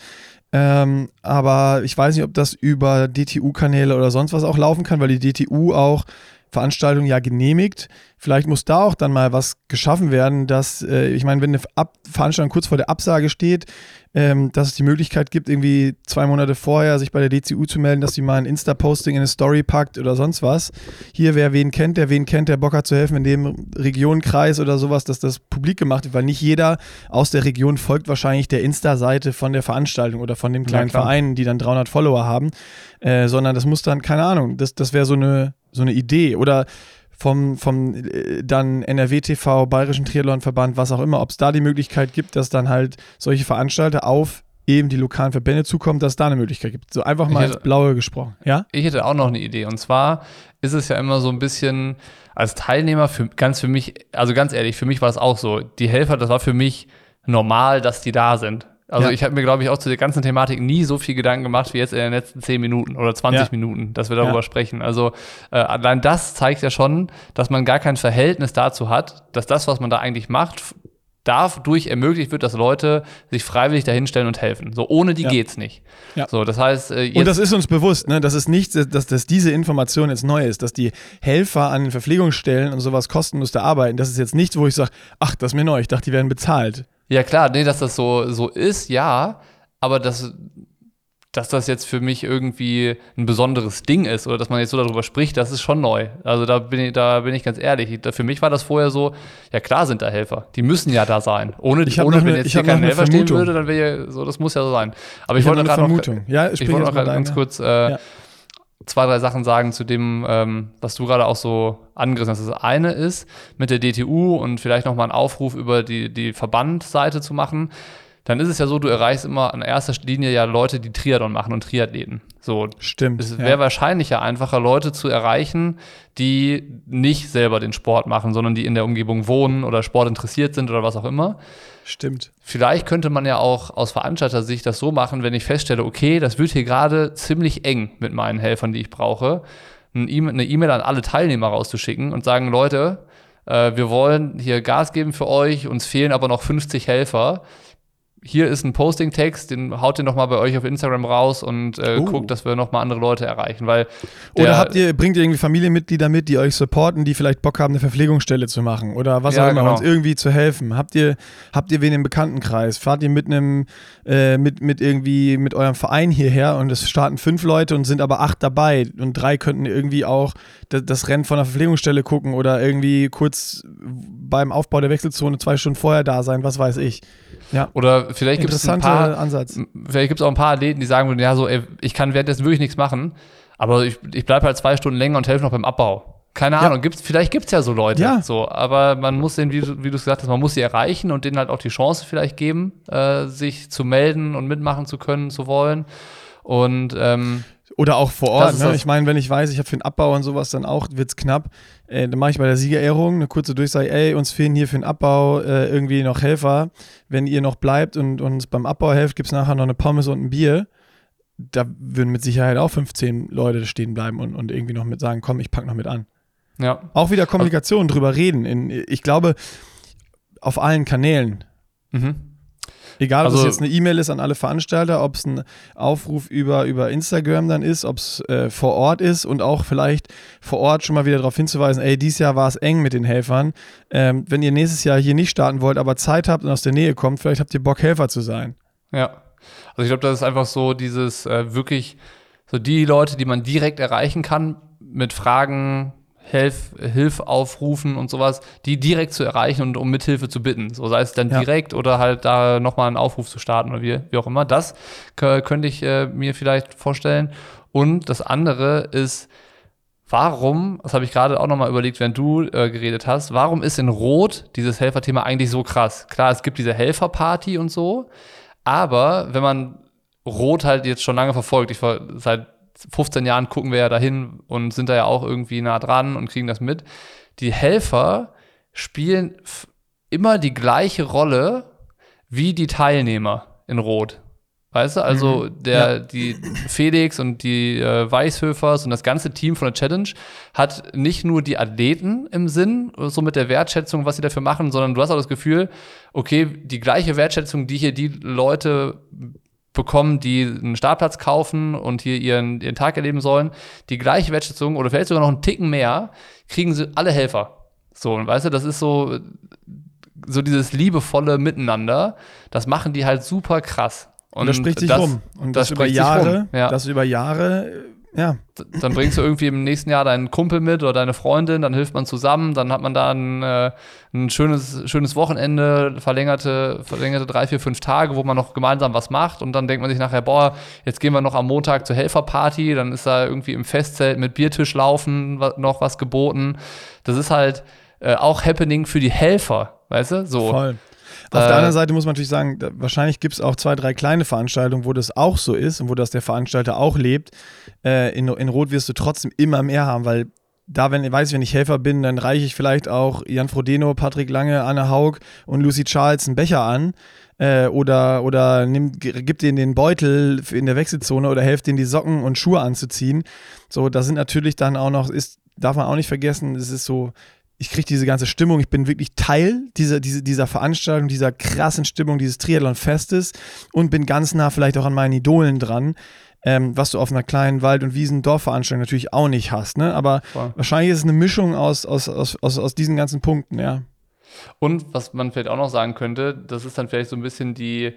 Ähm, aber ich weiß nicht, ob das über DTU-Kanäle oder sonst was auch laufen kann, weil die DTU auch Veranstaltungen ja genehmigt. Vielleicht muss da auch dann mal was geschaffen werden, dass, äh, ich meine, wenn eine Ab Veranstaltung kurz vor der Absage steht, ähm, dass es die Möglichkeit gibt, irgendwie zwei Monate vorher sich bei der DCU zu melden, dass sie mal ein Insta-Posting in eine Story packt oder sonst was. Hier, wer wen kennt, der wen kennt, der Bock hat zu helfen in dem Regionenkreis oder sowas, dass das publik gemacht wird, weil nicht jeder aus der Region folgt wahrscheinlich der Insta-Seite von der Veranstaltung oder von dem kleinen klar. Verein, die dann 300 Follower haben, äh, sondern das muss dann, keine Ahnung, das, das wäre so eine, so eine Idee oder vom, vom äh, dann NRW-TV, Bayerischen Triathlonverband, was auch immer, ob es da die Möglichkeit gibt, dass dann halt solche Veranstalter auf eben die lokalen Verbände zukommen, dass es da eine Möglichkeit gibt. So einfach mal hätte- ins Blaue gesprochen. Ja? Ich hätte auch noch eine Idee. Und zwar ist es ja immer so ein bisschen als Teilnehmer für ganz für mich, also ganz ehrlich, für mich war es auch so. Die Helfer, das war für mich normal, dass die da sind. Also Ja. ich habe mir, glaube ich, auch zu der ganzen Thematik nie so viel Gedanken gemacht wie jetzt in den letzten 10 Minuten oder 20 Ja. Minuten, dass wir darüber Ja. sprechen. Also äh, allein das zeigt ja schon, dass man gar kein Verhältnis dazu hat, dass das, was man da eigentlich macht, dadurch ermöglicht wird, dass Leute sich freiwillig dahinstellen und helfen. So ohne die Ja. geht's nicht. Ja. So, das heißt, äh, Und das ist uns bewusst, ne? dass es nicht, dass, dass diese Information jetzt neu ist, dass die Helfer an den Verpflegungsstellen und sowas kostenlos da arbeiten. Das ist jetzt nichts, wo ich sage, ach, das ist mir neu, ich dachte, die werden bezahlt. Ja, klar, nee, dass das so, so ist, ja, aber das, dass das jetzt für mich irgendwie ein besonderes Ding ist oder dass man jetzt so darüber spricht, das ist schon neu. Also da bin ich, da bin ich ganz ehrlich. Für mich war das vorher so, ja klar sind da Helfer. Die müssen ja da sein. Ohne, Ich ohne wenn eine- jetzt ich hier kein Helfer stehen Vermutung. würde, dann wäre ja so, das muss ja so sein. Aber ich, Ich wollte eine gerade noch, Vermutung. Ja, ich wollte noch ganz kurz äh, Ja. Zwei, drei Sachen sagen zu dem, ähm, was du gerade auch so angerissen hast. Das eine ist, mit der DTU und vielleicht nochmal einen Aufruf über die, die Verbandseite zu machen. Dann ist es ja so, du erreichst immer an erster Linie ja Leute, die Triathlon machen und Triathleten. So, Stimmt. es wäre wahrscheinlich ja einfacher, Leute zu erreichen, die nicht selber den Sport machen, sondern die in der Umgebung wohnen oder Sport interessiert sind oder was auch immer. Stimmt. Vielleicht könnte man ja auch aus Veranstalter-Sicht das so machen, wenn ich feststelle, okay, das wird hier gerade ziemlich eng mit meinen Helfern, die ich brauche, E- eine E-Mail an alle Teilnehmer rauszuschicken und sagen, Leute, äh, wir wollen hier Gas geben für euch, uns fehlen aber noch 50 Helfer. Hier ist ein Posting-Text, den haut ihr noch mal bei euch auf Instagram raus und äh, Oh. guckt, dass wir noch mal andere Leute erreichen, weil Oder der- habt ihr, bringt ihr irgendwie Familienmitglieder mit, die euch supporten, die vielleicht Bock haben, eine Verpflegungsstelle zu machen oder was Ja, auch immer, genau. uns irgendwie zu helfen? Habt ihr, habt ihr wen im Bekanntenkreis? Fahrt ihr mit einem, äh, mit, mit irgendwie, mit eurem Verein hierher und es starten fünf Leute und sind aber acht dabei und drei könnten irgendwie auch das, das Rennen von der Verpflegungsstelle gucken oder irgendwie kurz beim Aufbau der Wechselzone zwei Stunden vorher da sein, was weiß ich. Ja, oder vielleicht gibt es ein paar Ansatz. vielleicht gibt es auch ein paar Athleten, die sagen würden, ja, so, ey, ich kann währenddessen wirklich nichts machen, aber ich, ich bleibe halt zwei Stunden länger und helfe noch beim Abbau. Keine Ja. Ahnung, gibt's, vielleicht gibt es ja so Leute. Ja. So, aber man muss den, wie, du- wie du es gesagt hast, man muss sie erreichen und denen halt auch die Chance vielleicht geben, äh, sich zu melden und mitmachen zu können, zu wollen. Und ähm, Oder auch vor Ort. Ne? Ich meine, wenn ich weiß, ich habe für den Abbau und sowas dann auch, wird's knapp, äh, dann mache ich bei der Siegerehrung eine kurze Durchsage, ey, uns fehlen hier für den Abbau äh, irgendwie noch Helfer. Wenn ihr noch bleibt und uns beim Abbau helft, gibt's nachher noch eine Pommes und ein Bier. Da würden mit Sicherheit auch 15 Leute stehen bleiben und, und irgendwie noch mit sagen, komm, ich pack noch mit an. ja, Auch wieder Kommunikation, drüber reden. In, ich glaube, auf allen Kanälen. mhm. Egal, ob Also- es jetzt eine E-Mail ist an alle Veranstalter, ob es ein Aufruf über, über Instagram dann ist, ob es äh, vor Ort ist und auch vielleicht vor Ort schon mal wieder darauf hinzuweisen, ey, dieses Jahr war es eng mit den Helfern. Ähm, wenn ihr nächstes Jahr hier nicht starten wollt, aber Zeit habt und aus der Nähe kommt, vielleicht habt ihr Bock, Helfer zu sein. Ja. Also ich glaube, das ist einfach so dieses äh, wirklich, so die Leute, die man direkt erreichen kann mit Fragen, Hilf, Hilfaufrufen und sowas, die direkt zu erreichen und um Mithilfe zu bitten. So sei es dann Ja. direkt oder halt da nochmal einen Aufruf zu starten oder wie, wie auch immer. Das kö- könnte ich äh, mir vielleicht vorstellen. Und das andere ist, warum, das habe ich gerade auch nochmal überlegt, wenn du äh, geredet hast, warum ist in Rot dieses Helferthema eigentlich so krass? Klar, es gibt diese Helferparty und so, aber wenn man Rot halt jetzt schon lange verfolgt, ich ver seit 15 Jahren gucken wir ja dahin und sind da ja auch irgendwie nah dran und kriegen das mit. Die Helfer spielen immer die gleiche Rolle wie die Teilnehmer in Rot. Weißt du, also der, Ja. die Felix und die äh, Weißhöfers und das ganze Team von der Challenge hat nicht nur die Athleten im Sinn, so mit der Wertschätzung, was sie dafür machen, sondern du hast auch das Gefühl, okay, die gleiche Wertschätzung, die hier die Leute bekommen, die einen Startplatz kaufen und hier ihren, ihren Tag erleben sollen, die gleiche Wertschätzung oder vielleicht sogar noch einen Ticken mehr, kriegen sie alle Helfer. So, und weißt du, das ist so, so dieses liebevolle Miteinander, das machen die halt super krass. Und, das spricht sich das, rum. Und das, das über Jahre, rum, ja. das über Jahre, ja. Dann bringst du irgendwie im nächsten Jahr deinen Kumpel mit oder deine Freundin, dann hilft man zusammen, dann hat man da ein, äh, ein schönes, schönes Wochenende, verlängerte, verlängerte drei, vier, fünf Tage, wo man noch gemeinsam was macht und dann denkt man sich nachher, boah, jetzt gehen wir noch am Montag zur Helferparty, dann ist da irgendwie im Festzelt mit Biertisch laufen noch was geboten. Das ist halt äh, auch Happening für die Helfer, weißt du? So. Voll. Auf Äh, der anderen Seite muss man natürlich sagen, da, wahrscheinlich gibt es auch zwei, drei kleine Veranstaltungen, wo das auch so ist und wo das der Veranstalter auch lebt. Äh, in, in Rot wirst du trotzdem immer mehr haben, weil da, wenn, weiß ich, wenn ich Helfer bin, dann reiche ich vielleicht auch Jan Frodeno, Patrick Lange, Anne Haug und Lucy Charles einen Becher an. Äh, oder oder nimm, gib denen den Beutel in der Wechselzone oder helft denen die Socken und Schuhe anzuziehen. So, da sind natürlich dann auch noch, ist, darf man auch nicht vergessen, es ist so, ich kriege diese ganze Stimmung, ich bin wirklich Teil dieser, dieser, dieser Veranstaltung, dieser krassen Stimmung dieses Triathlon-Festes und bin ganz nah vielleicht auch an meinen Idolen dran, ähm, was du auf einer kleinen Wald- und Wiesen-Dorfveranstaltung natürlich auch nicht hast. Ne? Aber Voll. wahrscheinlich ist es eine Mischung aus, aus, aus, aus, aus diesen ganzen Punkten, ja. Und was man vielleicht auch noch sagen könnte, das ist dann vielleicht so ein bisschen die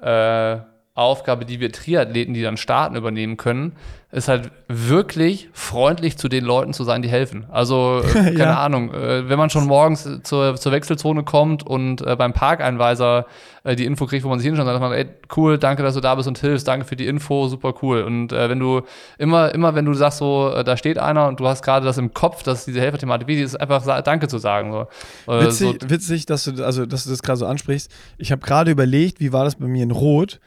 äh, Aufgabe, die wir Triathleten, die dann starten, übernehmen können, ist halt wirklich freundlich zu den Leuten zu sein, die helfen. Also, äh, [laughs] keine ja. Ahnung, äh, wenn man schon morgens zur, zur Wechselzone kommt und äh, beim Parkeinweiser äh, die Info kriegt, wo man sich hinschaut, dann sagt man, ey, cool, danke, dass du da bist und hilfst, danke für die Info, super cool. Und äh, wenn du immer, immer, wenn du sagst, so, äh, da steht einer und du hast gerade das im Kopf, dass diese Helferthematik wichtig ist, einfach Danke zu sagen. So. Witzig, so. witzig, dass du, also, dass du das gerade so ansprichst. Ich habe gerade überlegt, wie war das bei mir in Rot?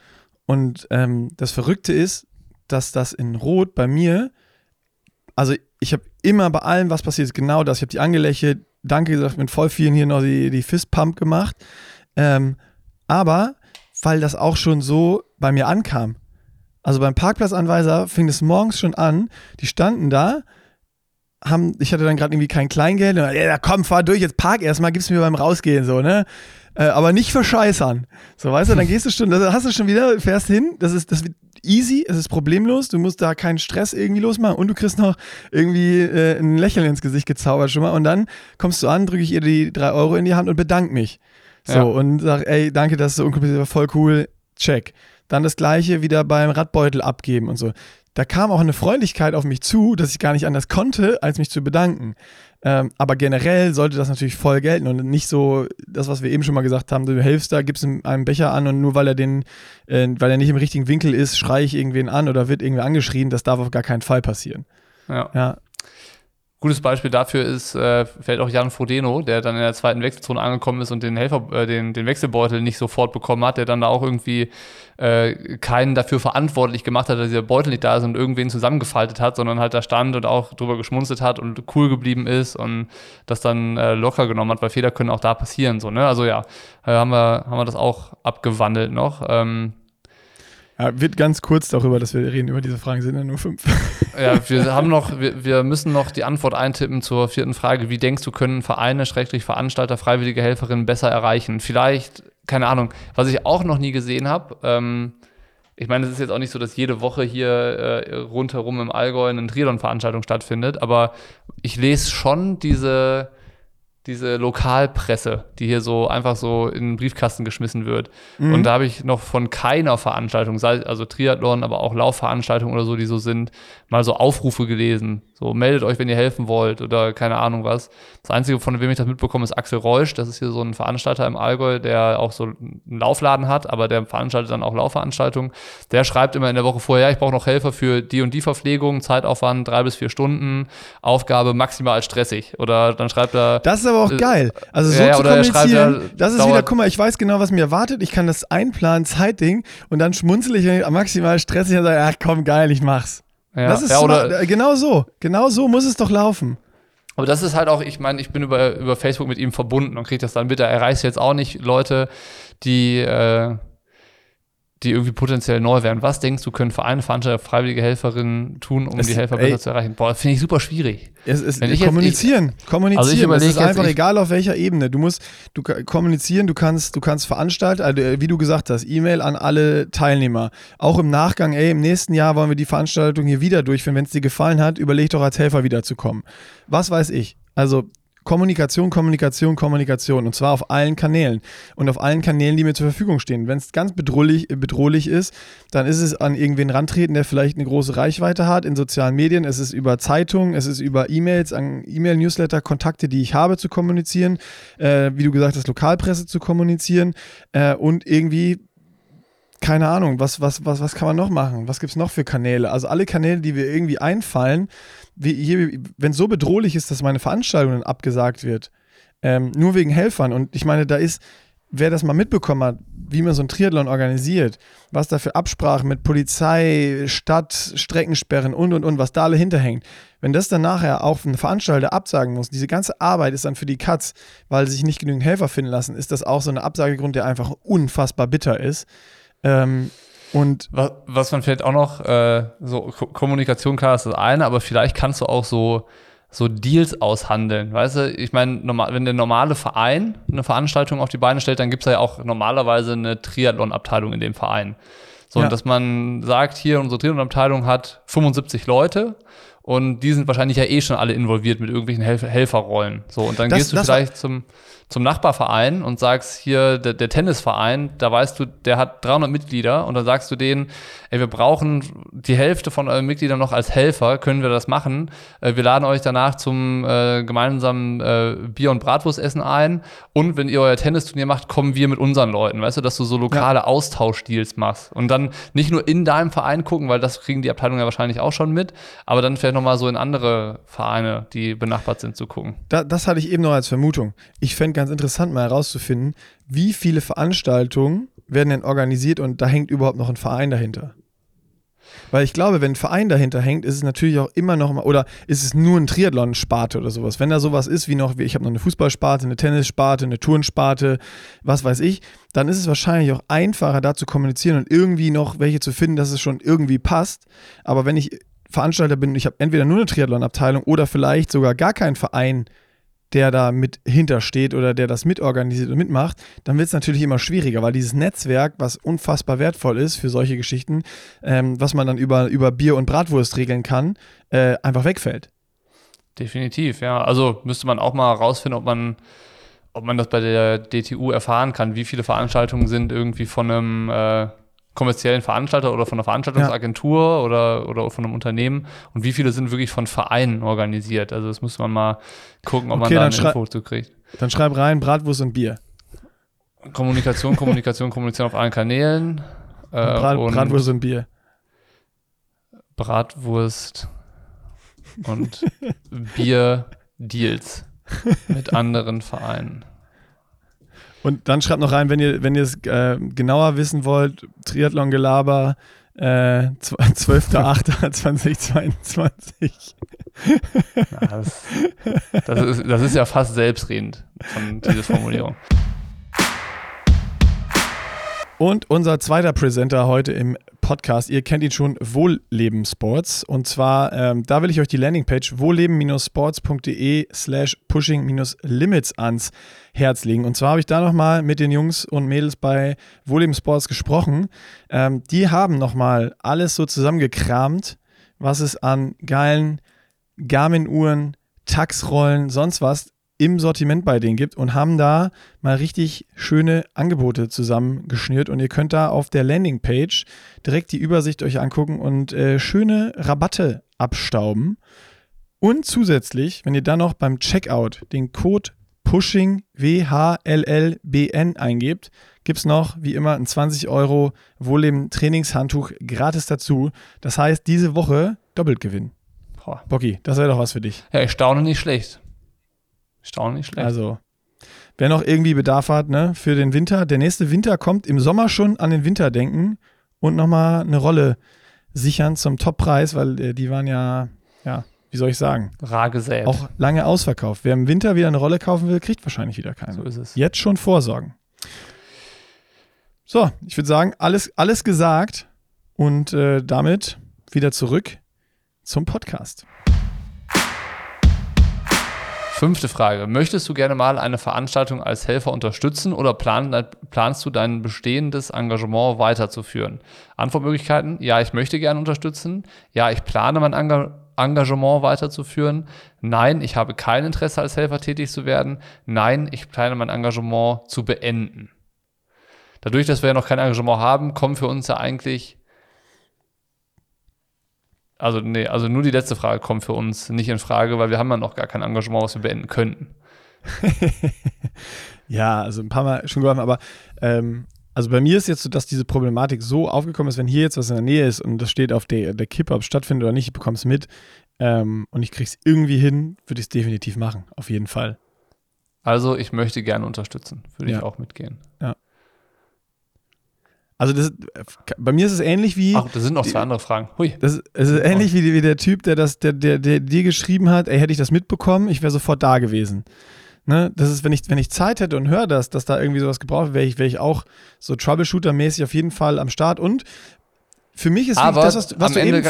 Und ähm, das Verrückte ist, dass das in Rot bei mir, also ich habe immer bei allem, was passiert ist, genau das. Ich habe die angelächelt, danke gesagt, mit voll vielen hier noch die, die Fistpump gemacht. Ähm, aber weil das auch schon so bei mir ankam. Also beim Parkplatzanweiser fing es morgens schon an, die standen da, haben, ich hatte dann gerade irgendwie kein Kleingeld, und, ja, komm, fahr durch, jetzt park erstmal, gib's mir beim Rausgehen, so, ne? Äh, aber nicht verscheißern. So, weißt du, dann gehst du schon, dann hast du schon wieder, fährst hin, das ist, das wird easy, es ist problemlos, du musst da keinen Stress irgendwie losmachen und du kriegst noch irgendwie äh, ein Lächeln ins Gesicht gezaubert schon mal und dann kommst du an, drücke ich ihr die drei Euro in die Hand und bedank mich. So, ja. und sag, ey, danke, das ist so unkompliziert, voll cool, check. Dann das gleiche wieder beim Radbeutel abgeben und so. Da kam auch eine Freundlichkeit auf mich zu, dass ich gar nicht anders konnte, als mich zu bedanken. Ähm, aber generell sollte das natürlich voll gelten und nicht so das, was wir eben schon mal gesagt haben, du hilfst da, gibst ihm einen Becher an und nur weil er den, äh, weil er nicht im richtigen Winkel ist, schreie ich irgendwen an oder wird irgendwie angeschrien, das darf auf gar keinen Fall passieren. Ja. ja. Gutes Beispiel dafür ist äh, vielleicht auch Jan Frodeno, der dann in der zweiten Wechselzone angekommen ist und den Helfer, äh, den, den Wechselbeutel nicht sofort bekommen hat, der dann da auch irgendwie äh, keinen dafür verantwortlich gemacht hat, dass dieser Beutel nicht da ist und irgendwen zusammengefaltet hat, sondern halt da stand und auch drüber geschmunzelt hat und cool geblieben ist und das dann äh, locker genommen hat, weil Fehler können auch da passieren. So, ne? Also ja, äh, haben, wir, haben wir das auch abgewandelt noch. Ähm, ja, wird ganz kurz darüber, dass wir reden über diese Fragen, sind ja nur fünf. Ja, [laughs] wir haben noch, wir, wir müssen noch die Antwort eintippen zur vierten Frage. Wie denkst du, können Vereine, Schrägstrich Veranstalter, freiwillige Helferinnen besser erreichen? Vielleicht, keine Ahnung, was ich auch noch nie gesehen habe, ähm, ich meine, es ist jetzt auch nicht so, dass jede Woche hier äh, rundherum im Allgäu eine Triathlon-Veranstaltung stattfindet, aber ich lese schon diese, diese Lokalpresse, die hier so einfach so in den Briefkasten geschmissen wird. Mhm. Und da habe ich noch von keiner Veranstaltung, sei also Triathlon, aber auch Laufveranstaltungen oder so, die so sind, mal so Aufrufe gelesen. So, meldet euch, wenn ihr helfen wollt oder keine Ahnung was. Das Einzige, von wem ich das mitbekomme, ist Axel Reusch. Das ist hier so ein Veranstalter im Allgäu, der auch so einen Laufladen hat, aber der veranstaltet dann auch Laufveranstaltungen. Der schreibt immer in der Woche vorher, ja, ich brauche noch Helfer für die und die Verpflegung, Zeitaufwand drei bis vier Stunden, Aufgabe maximal stressig. Oder dann schreibt er. Das ist aber auch äh, geil. Also so ja, zu kommunizieren, das ist wieder, guck mal, ich weiß genau, was mir erwartet. Ich kann das einplanen, Zeitding und dann schmunzel ich maximal stressig und sage, ach komm, geil, ich mach's. Ja, das ist ja, oder, genau so. Genau so muss es doch laufen. Aber das ist halt auch, ich meine, ich bin über, über Facebook mit ihm verbunden und kriege das dann mit. Er erreicht jetzt auch nicht Leute, die, äh, die irgendwie potenziell neu wären. Was denkst du, können Vereine, Veranstalter, freiwillige Helferinnen tun, um es, die Helfer besser zu erreichen? Boah, finde ich super schwierig. Es ist kommunizieren, jetzt, ich, kommunizieren. Also ich es ist einfach ich, egal auf welcher Ebene. Du musst du kommunizieren, du kannst, du kannst veranstalten, also wie du gesagt hast, E-Mail an alle Teilnehmer. Auch im Nachgang, ey, im nächsten Jahr wollen wir die Veranstaltung hier wieder durchführen. Wenn es dir gefallen hat, überleg doch als Helfer wiederzukommen. Was weiß ich. Also Kommunikation, Kommunikation, Kommunikation. Und zwar auf allen Kanälen. Und auf allen Kanälen, die mir zur Verfügung stehen. Wenn es ganz bedrohlich, bedrohlich ist, dann ist es an irgendwen rantreten, der vielleicht eine große Reichweite hat in sozialen Medien. Es ist über Zeitungen, es ist über E-Mails, an E-Mail-Newsletter, Kontakte, die ich habe, zu kommunizieren. Äh, wie du gesagt hast, Lokalpresse zu kommunizieren. Äh, und irgendwie keine Ahnung, was, was, was, was kann man noch machen? Was gibt es noch für Kanäle? Also alle Kanäle, die wir irgendwie einfallen, wenn es so bedrohlich ist, dass meine Veranstaltung abgesagt wird, ähm, nur wegen Helfern. Und ich meine, da ist, wer das mal mitbekommen hat, wie man so ein Triathlon organisiert, was da für Absprachen mit Polizei, Stadt, Streckensperren und und und, was da alle hinterhängt. Wenn das dann nachher auch ein Veranstalter absagen muss, diese ganze Arbeit ist dann für die Katz, weil sich nicht genügend Helfer finden lassen, ist das auch so ein Absagegrund, der einfach unfassbar bitter ist. Ähm, und was, was man vielleicht auch noch, äh, so Kommunikation, klar ist das eine, aber vielleicht kannst du auch so, so Deals aushandeln. Weißt du, ich meine, wenn der normale Verein eine Veranstaltung auf die Beine stellt, dann gibt es ja auch normalerweise eine Triathlon-Abteilung in dem Verein. So, ja. und dass man sagt, hier, unsere Triathlon-Abteilung hat 75 Leute und die sind wahrscheinlich ja eh schon alle involviert mit irgendwelchen Helf Helferrollen. So, und dann Das- gehst du vielleicht zum, zum Nachbarverein und sagst hier, der, der Tennisverein, da weißt du, der hat 300 Mitglieder und dann sagst du denen, ey, wir brauchen die Hälfte von euren Mitgliedern noch als Helfer, können wir das machen? Äh, wir laden euch danach zum äh, gemeinsamen äh, Bier- und Bratwurstessen ein und wenn ihr euer Tennisturnier macht, kommen wir mit unseren Leuten, weißt du, dass du so lokale Austauschdeals machst und dann nicht nur in deinem Verein gucken, weil das kriegen die Abteilungen ja wahrscheinlich auch schon mit, aber dann vielleicht nochmal so in andere Vereine, die benachbart sind, zu gucken. Da, das hatte ich eben noch als Vermutung. Ich fände ganz interessant, mal herauszufinden, wie viele Veranstaltungen werden denn organisiert und da hängt überhaupt noch ein Verein dahinter. Weil ich glaube, wenn ein Verein dahinter hängt, ist es natürlich auch immer noch mal, oder ist es nur ein Triathlon-Sparte oder sowas. Wenn da sowas ist wie noch, ich habe noch eine Fußballsparte, eine Tennissparte, eine Turnsparte, was weiß ich, dann ist es wahrscheinlich auch einfacher, da zu kommunizieren und irgendwie noch welche zu finden, dass es schon irgendwie passt. Aber wenn ich Veranstalter bin, ich habe entweder nur eine Triathlon-Abteilung oder vielleicht sogar gar keinen Verein, der da mit hintersteht oder der das mitorganisiert und mitmacht, dann wird es natürlich immer schwieriger, weil dieses Netzwerk, was unfassbar wertvoll ist für solche Geschichten, ähm, was man dann über, über Bier und Bratwurst regeln kann, äh, einfach wegfällt. Definitiv, ja. Also müsste man auch mal rausfinden, ob man, ob man das bei der DTU erfahren kann, wie viele Veranstaltungen sind irgendwie von einem äh, kommerziellen Veranstalter oder von einer Veranstaltungsagentur oder, oder von einem Unternehmen und wie viele sind wirklich von Vereinen organisiert. Also das müsste man mal gucken, ob Okay, man da eine Info zu kriegt. Dann schreib rein Bratwurst und Bier. Kommunikation, Kommunikation, [laughs] Kommunikation auf allen Kanälen. Äh, Brat, und Bratwurst und Bier. Bratwurst und [laughs] Bier-Deals mit anderen Vereinen. Und dann schreibt noch rein, wenn ihr, wenn ihr es äh, genauer wissen wollt, Triathlon-Gelaber, äh, 12.08.2022. Ja, [laughs] [laughs] das, das, ist, das ist ja fast selbstredend von dieser Formulierung. Und unser zweiter Presenter heute im Podcast, ihr kennt ihn schon, Wohlleben Sports. Und zwar, ähm, da will ich euch die Landingpage wohlleben-sports.de slash pushing-limits ans Herz legen. Und zwar habe ich da nochmal mit den Jungs und Mädels bei Wohlleben Sports gesprochen. Ähm, die haben nochmal alles so zusammengekramt, was es an geilen Garmin-Uhren, Taxrollen, sonst was im Sortiment bei denen gibt und haben da mal richtig schöne Angebote zusammengeschnürt und ihr könnt da auf der Landingpage direkt die Übersicht euch angucken und äh, schöne Rabatte abstauben. Und zusätzlich, wenn ihr dann noch beim Checkout den Code Pushing WHLLBN eingebt, gibt es noch wie immer ein 20 Euro Wohlleben Trainingshandtuch gratis dazu. Das heißt, diese Woche doppelt Gewinn. Boah. Bocky, das wäre doch was für dich. Ja, ich staune nicht schlecht. Ich staune nicht schlecht. Also, wer noch irgendwie Bedarf hat, ne, für den Winter, der nächste Winter kommt, im Sommer schon an den Winter denken und nochmal eine Rolle sichern zum Toppreis, weil äh, die waren ja, ja, wie soll ich sagen, Rar gesät. auch lange ausverkauft. Wer im Winter wieder eine Rolle kaufen will, kriegt wahrscheinlich wieder keine. so ist es. Jetzt schon vorsorgen. So, ich würde sagen, alles, alles gesagt und äh, damit wieder zurück zum Podcast. Fünfte Frage. Möchtest du gerne mal eine Veranstaltung als Helfer unterstützen oder plan, planst du dein bestehendes Engagement weiterzuführen? Antwortmöglichkeiten. Ja, ich möchte gerne unterstützen. Ja, ich plane mein Enga Engagement weiterzuführen. Nein, ich habe kein Interesse als Helfer tätig zu werden. Nein, ich plane mein Engagement zu beenden. Dadurch, dass wir ja noch kein Engagement haben, kommen für uns ja eigentlich also, nee, also nur die letzte Frage kommt für uns nicht in Frage, weil wir haben ja noch gar kein Engagement, was wir beenden könnten. [laughs] Ja, also ein paar Mal schon geholfen, aber ähm, also bei mir ist jetzt so, dass diese Problematik so aufgekommen ist, wenn hier jetzt was in der Nähe ist und das steht auf der, der Kippe, ob es stattfindet oder nicht, ich bekomme es mit ähm, und ich krieg's irgendwie hin, würde ich es definitiv machen, auf jeden Fall. Also ich möchte gerne unterstützen, würde Ja. ich auch mitgehen. Also das, bei mir ist es ähnlich wie, Ach, da sind noch zwei andere Fragen. Hui. das ist, es ist ähnlich wie, wie der Typ, der das, der, der, der dir geschrieben hat, ey, hätte ich das mitbekommen, ich wäre sofort da gewesen. Ne? Das ist, wenn ich, wenn ich Zeit hätte und höre das, dass da irgendwie sowas gebraucht wäre ich, wäre ich auch so Troubleshooter-mäßig auf jeden Fall am Start. Und für mich ist Aber das, was, du- was am du Ende, eben,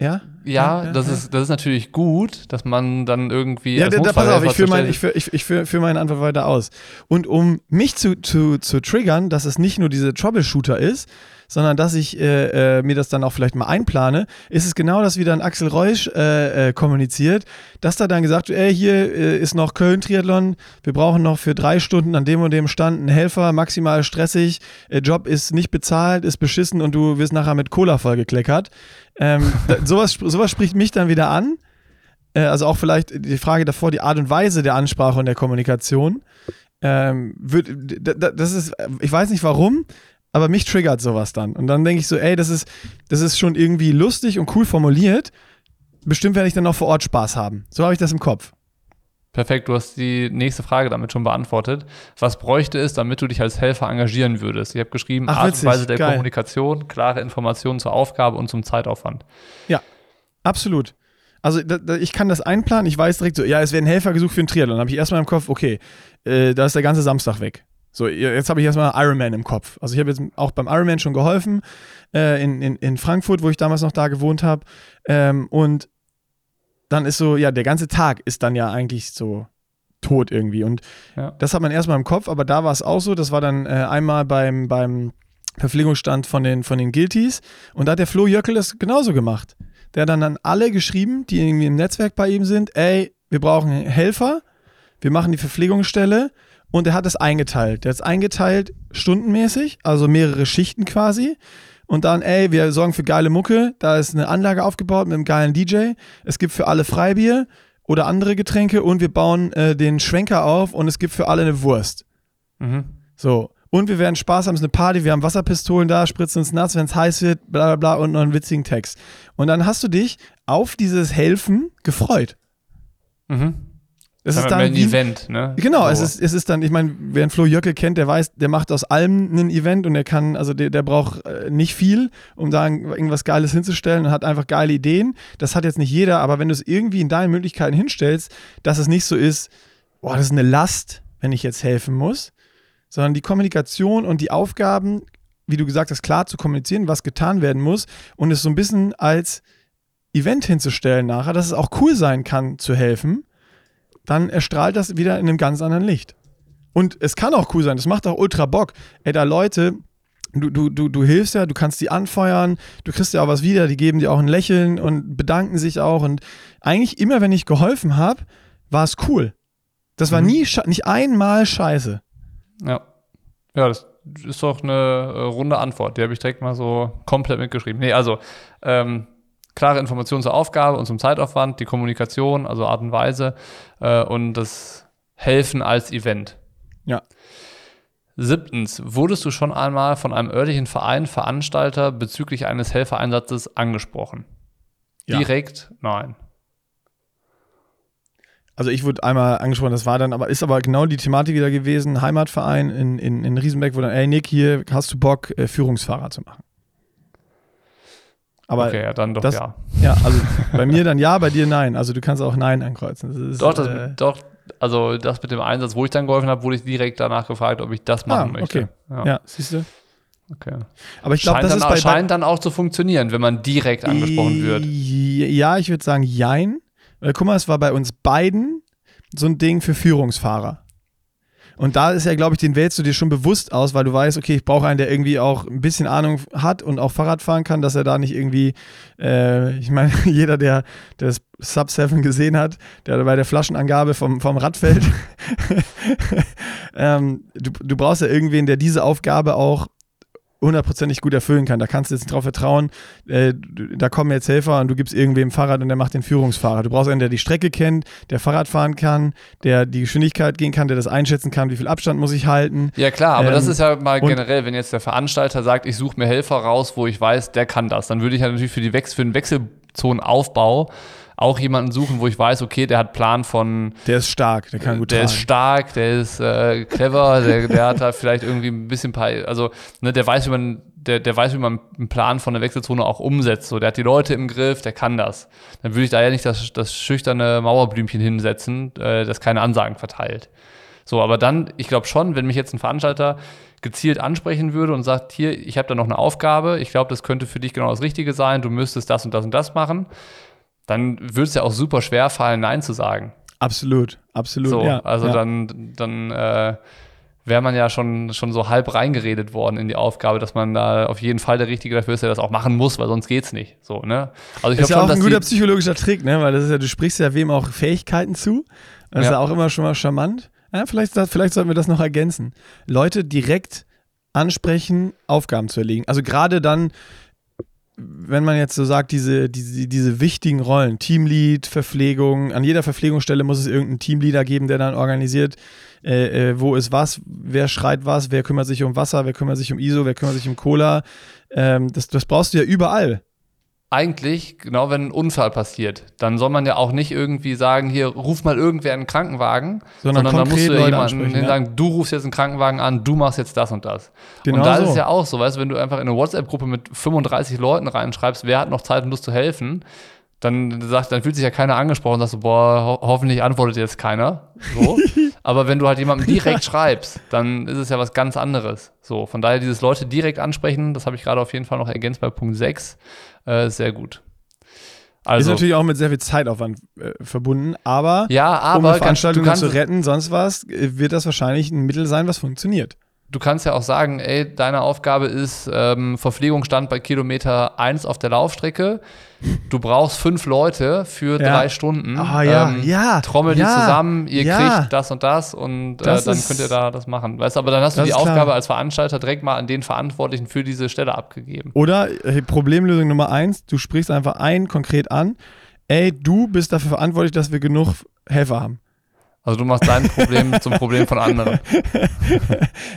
Ja? Ja, ja, das, ja. Ist, das ist natürlich gut, dass man dann irgendwie. Ja, da, da, pass auf, ich führe mein, ich führ, ich, ich führ, führ meine Antwort weiter aus. Und um mich zu, zu, zu triggern, dass es nicht nur diese Troubleshooter ist, sondern dass ich äh, äh, mir das dann auch vielleicht mal einplane, ist es genau das, wie dann Axel Reusch äh, äh, kommuniziert, dass da dann gesagt wird, ey, hier äh, ist noch Köln-Triathlon, wir brauchen noch für drei Stunden an dem und dem Stand einen Helfer, maximal stressig, äh, Job ist nicht bezahlt, ist beschissen und du wirst nachher mit Cola vollgekleckert. Ähm, sowas, sowas spricht mich dann wieder an. Äh, also auch vielleicht die Frage davor, die Art und Weise der Ansprache und der Kommunikation. Ähm, wird, das ist, ich weiß nicht warum, aber mich triggert sowas dann. Und dann denke ich so, ey, das ist, das ist schon irgendwie lustig und cool formuliert. Bestimmt werde ich dann noch vor Ort Spaß haben. So habe ich das im Kopf. Perfekt, du hast die nächste Frage damit schon beantwortet. Was bräuchte es, damit du dich als Helfer engagieren würdest? Ich habe geschrieben, Ach, Art und Weise der geil. Kommunikation, klare Informationen zur Aufgabe und zum Zeitaufwand. Absolut. Also da, da, ich kann das einplanen, ich weiß direkt so, ja, es werden Helfer gesucht für den Triathlon. Dann habe ich erstmal im Kopf, okay, äh, da ist der ganze Samstag weg. So, jetzt habe ich erstmal Ironman im Kopf. Also ich habe jetzt auch beim Ironman schon geholfen, äh, in, in, in Frankfurt, wo ich damals noch da gewohnt habe. Ähm, und dann ist so, ja, der ganze Tag ist dann ja eigentlich so tot irgendwie. Und Ja. das hat man erstmal im Kopf, aber da war es auch so, das war dann äh, einmal beim, beim Verpflegungsstand von den, von den Guilties und da hat der Flo Jöckel das genauso gemacht. Der hat dann an alle geschrieben, die irgendwie im Netzwerk bei ihm sind, ey, wir brauchen Helfer, wir machen die Verpflegungsstelle und er hat es eingeteilt. Der hat es eingeteilt stundenmäßig, also mehrere Schichten quasi. Und dann, ey, wir sorgen für geile Mucke. Da ist eine Anlage aufgebaut mit einem geilen DJ. Es gibt für alle Freibier oder andere Getränke und wir bauen äh, den Schwenker auf und es gibt für alle eine Wurst. Mhm. So. Und wir werden Spaß haben, es ist eine Party, wir haben Wasserpistolen da, spritzen uns nass, wenn es heiß wird, bla bla bla und noch einen witzigen Text. Und dann hast du dich auf dieses Helfen gefreut. Mhm. Das Das ist dann ein wie, Event, ne? Genau, So. es, ist, es ist dann, ich meine, wer einen Flo Jöckel kennt, der weiß, der macht aus allem ein Event und der kann, also der, der braucht äh, nicht viel, um da irgendwas Geiles hinzustellen und hat einfach geile Ideen. Das hat jetzt nicht jeder, aber wenn du es irgendwie in deinen Möglichkeiten hinstellst, dass es nicht so ist, boah, das ist eine Last, wenn ich jetzt helfen muss, sondern die Kommunikation und die Aufgaben, wie du gesagt hast, klar zu kommunizieren, was getan werden muss und es so ein bisschen als Event hinzustellen nachher, dass es auch cool sein kann zu helfen, dann erstrahlt das wieder in einem ganz anderen Licht. Und es kann auch cool sein, das macht auch ultra Bock. Ey, da Leute, du, du, du, du hilfst ja, du kannst die anfeuern, du kriegst ja auch was wieder, die geben dir auch ein Lächeln und bedanken sich auch. Und eigentlich immer, wenn ich geholfen habe, war es cool. Das war Mhm. nie, nicht einmal scheiße. Ja. Ja, das ist doch eine äh, runde Antwort. Die habe ich direkt mal so komplett mitgeschrieben. Nee, also ähm, klare Informationen zur Aufgabe und zum Zeitaufwand, die Kommunikation, also Art und Weise äh, und das Helfen als Event. Ja. Siebtens, wurdest du schon einmal von einem örtlichen Verein, Veranstalter bezüglich eines Helfereinsatzes angesprochen? Ja. Direkt? Nein. Also ich wurde einmal angesprochen, das war dann, aber ist aber genau die Thematik wieder gewesen, Heimatverein in, in, in Riesenbeck, wo dann, ey Nick, hier hast du Bock, äh, Führungsfahrer zu machen. Aber okay, ja, dann doch das- ja. ja, also bei mir [laughs] dann ja, bei dir nein. Also du kannst auch Nein ankreuzen. Ist, Doch, das, äh, doch, also das mit dem Einsatz, wo ich dann geholfen habe, wurde ich direkt danach gefragt, ob ich das ah, machen möchte. okay. Ja, Ja, siehst du? okay. Aber ich glaube, das dann ist bei, scheint dann auch zu funktionieren, wenn man direkt angesprochen wird. Ja, ich würde sagen Jein. Weil guck mal, es war bei uns beiden so ein Ding für Führungsfahrer. Und da ist ja, glaube ich, den wählst du dir schon bewusst aus, weil du weißt, okay, ich brauche einen, der irgendwie auch ein bisschen Ahnung hat und auch Fahrrad fahren kann, dass er da nicht irgendwie, äh, ich meine, [laughs] jeder, der, das Sub 7 gesehen hat, der bei der Flaschenangabe vom, vom Radfeld, [laughs] ähm, du, du brauchst ja irgendwen, der diese Aufgabe auch hundertprozentig gut erfüllen kann. Da kannst du jetzt nicht drauf vertrauen, äh, da kommen jetzt Helfer und du gibst irgendwem Fahrrad und der macht den Führungsfahrer. Du brauchst einen, der die Strecke kennt, der Fahrrad fahren kann, der die Geschwindigkeit gehen kann, der das einschätzen kann, wie viel Abstand muss ich halten. Ja klar, aber Ähm, das ist ja mal generell, wenn jetzt der Veranstalter sagt, ich suche mir Helfer raus, wo ich weiß, der kann das, dann würde ich ja natürlich für, die Wechsel, für den Wechselzonenaufbau auch jemanden suchen, wo ich weiß, okay, der hat Plan von, Der ist stark, der kann gut der tragen. ist stark, der ist äh, clever, der, der hat da vielleicht irgendwie ein bisschen paar, also ne, der weiß, wie man, der, der weiß, wie man einen Plan von der Wechselzone auch umsetzt. So, der hat die Leute im Griff, der kann das. Dann würde ich da ja nicht das, das schüchterne Mauerblümchen hinsetzen, äh, das keine Ansagen verteilt. So, aber dann, ich glaube schon, wenn mich jetzt ein Veranstalter gezielt ansprechen würde und sagt, hier, ich habe da noch eine Aufgabe, ich glaube, das könnte für dich genau das Richtige sein, du müsstest das und das und das machen, dann würde es ja auch super schwer fallen, Nein zu sagen. Absolut, absolut. So, ja, also ja. dann, dann äh, wäre man ja schon, schon so halb reingeredet worden in die Aufgabe, dass man da auf jeden Fall der Richtige dafür ist, der das auch machen muss, weil sonst geht's nicht. So, ne? Also ich ist ja glaube auch schon, ein guter psychologischer Trick, ne? Weil das ist ja, du sprichst ja wem auch Fähigkeiten zu. Das ist Ja. ja auch immer schon mal charmant. Ja, vielleicht, vielleicht sollten wir das noch ergänzen. Leute direkt ansprechen, Aufgaben zu erlegen. Also gerade dann, wenn man jetzt so sagt, diese, diese, diese wichtigen Rollen, Teamlead, Verpflegung, an jeder Verpflegungsstelle muss es irgendeinen Teamleader geben, der dann organisiert, äh, äh, wo ist was, wer schreit was, wer kümmert sich um Wasser, wer kümmert sich um ISO, wer kümmert sich um Cola. Ähm, das, das brauchst du ja überall. Eigentlich, genau wenn ein Unfall passiert, dann soll man ja auch nicht irgendwie sagen, hier, ruf mal irgendwer einen Krankenwagen, Sondern sondern, dann musst du ja jemanden ja. sagen, du rufst jetzt einen Krankenwagen an, du machst jetzt das und das. Genau und da so. ist es ja auch so, weißt du, wenn du einfach in eine WhatsApp-Gruppe mit 35 Leuten reinschreibst, wer hat noch Zeit und Lust zu helfen, dann sagt, dann fühlt sich ja keiner angesprochen und sagst so, boah, ho hoffentlich antwortet jetzt keiner. So. [laughs] Aber wenn du halt jemandem direkt schreibst, dann ist es ja was ganz anderes. So, von daher dieses Leute direkt ansprechen, das habe ich gerade auf jeden Fall noch ergänzt bei Punkt 6, äh, ist sehr gut. ist Also, natürlich auch mit sehr viel Zeitaufwand äh, verbunden, aber ja, um eine aber ganz, du, Veranstaltung kannst, zu retten, sonst was, äh, wird das wahrscheinlich ein Mittel sein, was funktioniert. Du kannst ja auch sagen, ey, deine Aufgabe ist ähm, Verpflegungsstand bei Kilometer 1 auf der Laufstrecke. Du brauchst fünf Leute für Ja. drei Stunden. Ah, ja, Ähm, ja, Trommel die ja, zusammen, ihr ja. kriegt das und das und äh, Das dann könnt ihr da das machen. Weißt du, aber dann hast du die ist klar. Aufgabe als Veranstalter direkt mal an den Verantwortlichen für diese Stelle abgegeben. Oder äh, Problemlösung Nummer eins, du sprichst einfach einen konkret an. Ey, du bist dafür verantwortlich, dass wir genug Helfer haben. Also du machst dein Problem [laughs] zum Problem von anderen. [laughs]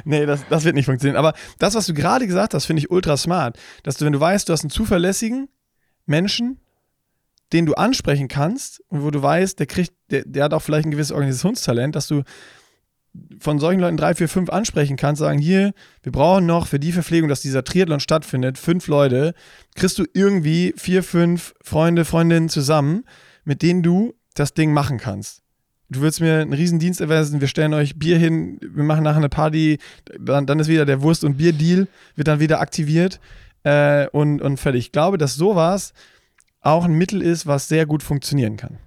Nee, das, das wird nicht funktionieren. Aber das, was du gerade gesagt hast, finde ich ultra smart. Dass du, wenn du weißt, du hast einen zuverlässigen Menschen, den du ansprechen kannst und wo du weißt, der kriegt, der, der hat auch vielleicht ein gewisses Organisationstalent, dass du von solchen Leuten drei, vier, fünf ansprechen kannst, sagen, hier, wir brauchen noch für die Verpflegung, dass dieser Triathlon stattfindet, fünf Leute, kriegst du irgendwie vier, fünf Freunde, Freundinnen zusammen, mit denen du das Ding machen kannst. Du würdest mir einen riesen Dienst erweisen, wir stellen euch Bier hin, wir machen nachher eine Party, dann, dann ist wieder der Wurst- und Bier-Deal, wird dann wieder aktiviert äh, und, und fertig. Ich glaube, dass sowas auch ein Mittel ist, was sehr gut funktionieren kann.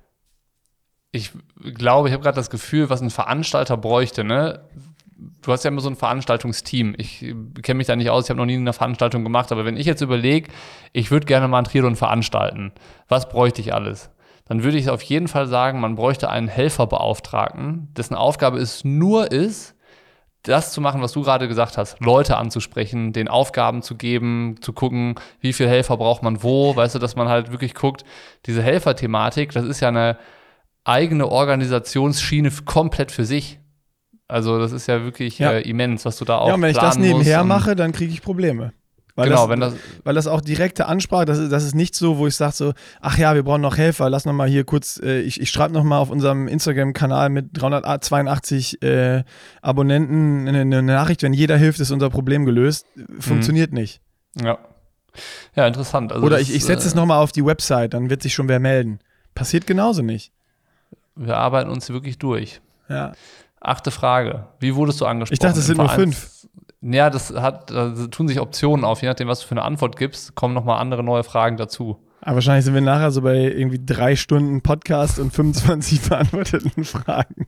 Ich glaube, ich habe gerade das Gefühl, was ein Veranstalter bräuchte, ne? Du hast ja immer so ein Veranstaltungsteam. Ich kenne mich da nicht aus, ich habe noch nie eine Veranstaltung gemacht, aber wenn ich jetzt überlege, ich würde gerne mal ein Triathlon veranstalten, was bräuchte ich alles? Dann würde ich auf jeden Fall sagen, man bräuchte einen Helferbeauftragten, dessen Aufgabe es nur ist, das zu machen, was du gerade gesagt hast, Leute anzusprechen, den Aufgaben zu geben, zu gucken, wie viel Helfer braucht man wo, weißt du, dass man halt wirklich guckt, diese Helferthematik, das ist ja eine eigene Organisationsschiene komplett für sich. Also das ist ja wirklich Ja. Äh, immens, was du da auch ja, und wenn ich das nebenher mache, dann kriege ich Probleme. Weil genau, das, wenn das weil das auch direkte Ansprache, das ist, das ist nicht so, wo ich sage so, ach ja, wir brauchen noch Helfer, lass noch mal hier kurz, äh, ich, ich schreibe noch mal auf unserem Instagram-Kanal mit 382 äh, Abonnenten eine, eine Nachricht, wenn jeder hilft, ist unser Problem gelöst. Funktioniert nicht. ja. Ja, interessant. Also Oder das, ich, ich setze äh, es noch mal auf die Website, dann wird sich schon wer melden. Passiert genauso nicht. Wir arbeiten uns wirklich durch. Ja. Achte Frage. Wie wurdest du angesprochen? Ich dachte, es sind nur Vereins- Ja, das hat, da tun sich Optionen auf. Je nachdem, was du für eine Antwort gibst, kommen nochmal andere neue Fragen dazu. Aber wahrscheinlich sind wir nachher so bei irgendwie drei Stunden Podcast und 25 [laughs] beantworteten Fragen.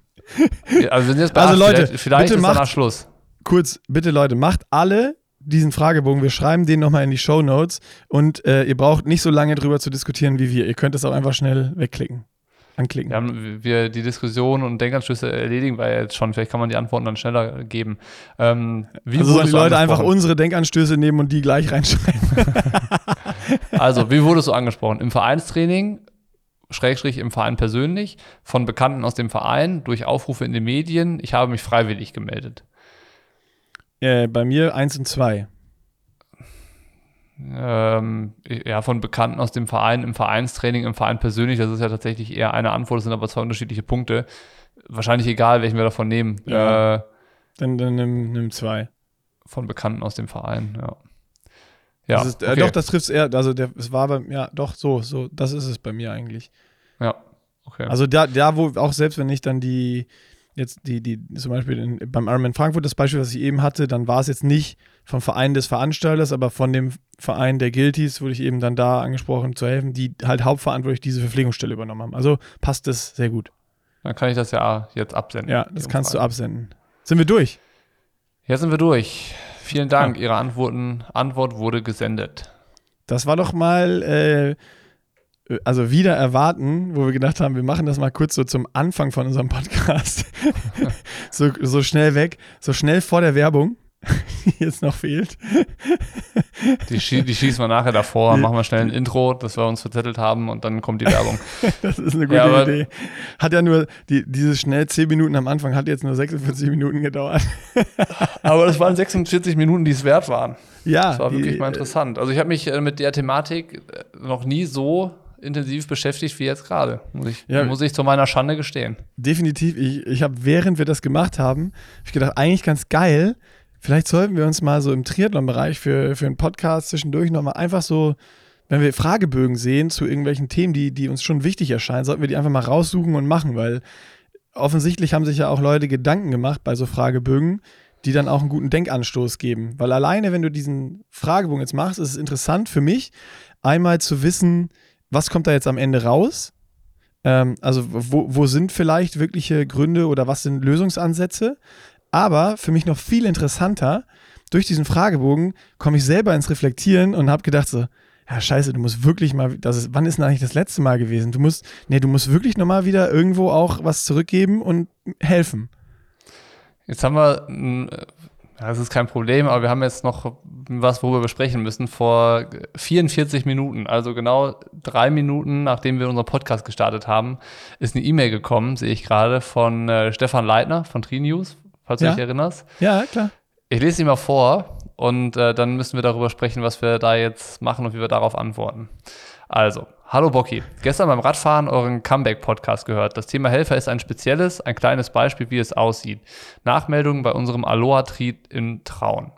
Ja, Also, Also, acht. Leute, vielleicht, vielleicht bitte ist macht- Schluss. kurz, bitte Leute, macht alle diesen Fragebogen. Wir schreiben den nochmal in die Show Notes und äh, ihr braucht nicht so lange drüber zu diskutieren wie wir. Ihr könnt es auch einfach schnell wegklicken. Anklicken. Wir haben wir die Diskussion und Denkanstöße erledigen wir jetzt schon. Vielleicht kann man die Antworten dann schneller geben. Ähm, wie also sollen die Leute einfach unsere Denkanstöße nehmen und die gleich reinschreiben. [laughs] Also, wie wurdest du angesprochen? Im Vereinstraining, Schrägstrich im Verein persönlich, von Bekannten aus dem Verein, durch Aufrufe in den Medien. Ich habe mich freiwillig gemeldet. äh, bei mir eins und zwei. Ähm, ja, von Bekannten aus dem Verein, im Vereinstraining, im Verein persönlich, das ist ja tatsächlich eher eine Antwort, das sind aber zwei unterschiedliche Punkte. Wahrscheinlich egal, welchen wir davon nehmen. Ja. Äh, Dann, dann nimm, nimm zwei. von Bekannten aus dem Verein, ja. Ja, das ist, äh, okay. Doch, das trifft es eher. Also der, es war bei ja, doch so, so, das ist es bei mir eigentlich. ja, okay. Also da, da, wo auch selbst wenn ich dann die, jetzt die, die, zum Beispiel in, beim Ironman Frankfurt das Beispiel, was ich eben hatte, dann war es jetzt nicht vom Verein des Veranstalters, aber von dem Verein der Guilties wurde ich eben dann da angesprochen zu helfen, die halt hauptverantwortlich diese Verpflegungsstelle übernommen haben. Also passt das sehr gut. Dann kann ich das ja jetzt absenden. Ja, das kannst Fall. du absenden. Sind wir durch? Jetzt sind wir durch. Vielen Dank. Ja. Ihre Antworten, Antwort wurde gesendet. Das war doch mal äh, also wieder erwarten, wo wir gedacht haben, wir machen das mal kurz so zum Anfang von unserem Podcast. [laughs] so, so schnell weg, so schnell vor der Werbung, [laughs] die jetzt noch fehlt. Die, schie die schießen wir nachher davor, machen wir schnell ein Intro, das wir uns verzettelt haben und dann kommt die Werbung. [laughs] das ist eine gute ja, Idee. Hat ja nur, die, diese schnell 10 Minuten am Anfang hat jetzt nur 46 Minuten gedauert. aber das waren 46 Minuten, die es wert waren. Ja. Das war die, wirklich mal interessant. Also ich habe mich äh, mit der Thematik äh, noch nie so intensiv beschäftigt wie jetzt gerade. Muss ich, ja, muss ich zu meiner Schande gestehen. Definitiv. Ich, ich habe, während wir das gemacht haben, ich gedacht, eigentlich ganz geil. Vielleicht sollten wir uns mal so im Triathlon-Bereich für, für einen Podcast zwischendurch nochmal einfach so, wenn wir Fragebögen sehen zu irgendwelchen Themen, die, die uns schon wichtig erscheinen, sollten wir die einfach mal raussuchen und machen, weil offensichtlich haben sich ja auch Leute Gedanken gemacht bei so Fragebögen, die dann auch einen guten Denkanstoß geben. Weil alleine, wenn du diesen Fragebogen jetzt machst, ist es interessant für mich, einmal zu wissen, was kommt da jetzt am Ende raus? Ähm, also wo, wo sind vielleicht wirkliche Gründe oder was sind Lösungsansätze? Aber für mich noch viel interessanter, durch diesen Fragebogen komme ich selber ins Reflektieren und habe gedacht so, ja scheiße, du musst wirklich mal, das ist, wann ist denn eigentlich das letzte Mal gewesen? Du musst, nee, du musst wirklich nochmal wieder irgendwo auch was zurückgeben und helfen. Jetzt haben wir das ist kein Problem, aber wir haben jetzt noch was, worüber wir sprechen müssen. Vor 44 Minuten, also genau drei Minuten, nachdem wir unseren Podcast gestartet haben, ist eine E-Mail gekommen, sehe ich gerade, von äh, Stefan Leitner von TriNews, falls ja. du dich erinnerst. Ja, klar. Ich lese sie mal vor und äh, dann müssen wir darüber sprechen, was wir da jetzt machen und wie wir darauf antworten. Also, hallo Bocky. Gestern beim Radfahren euren Comeback-Podcast gehört. Das Thema Helfer ist ein spezielles, ein kleines Beispiel, wie es aussieht. Nachmeldungen bei unserem Aloha-Tried in Traun.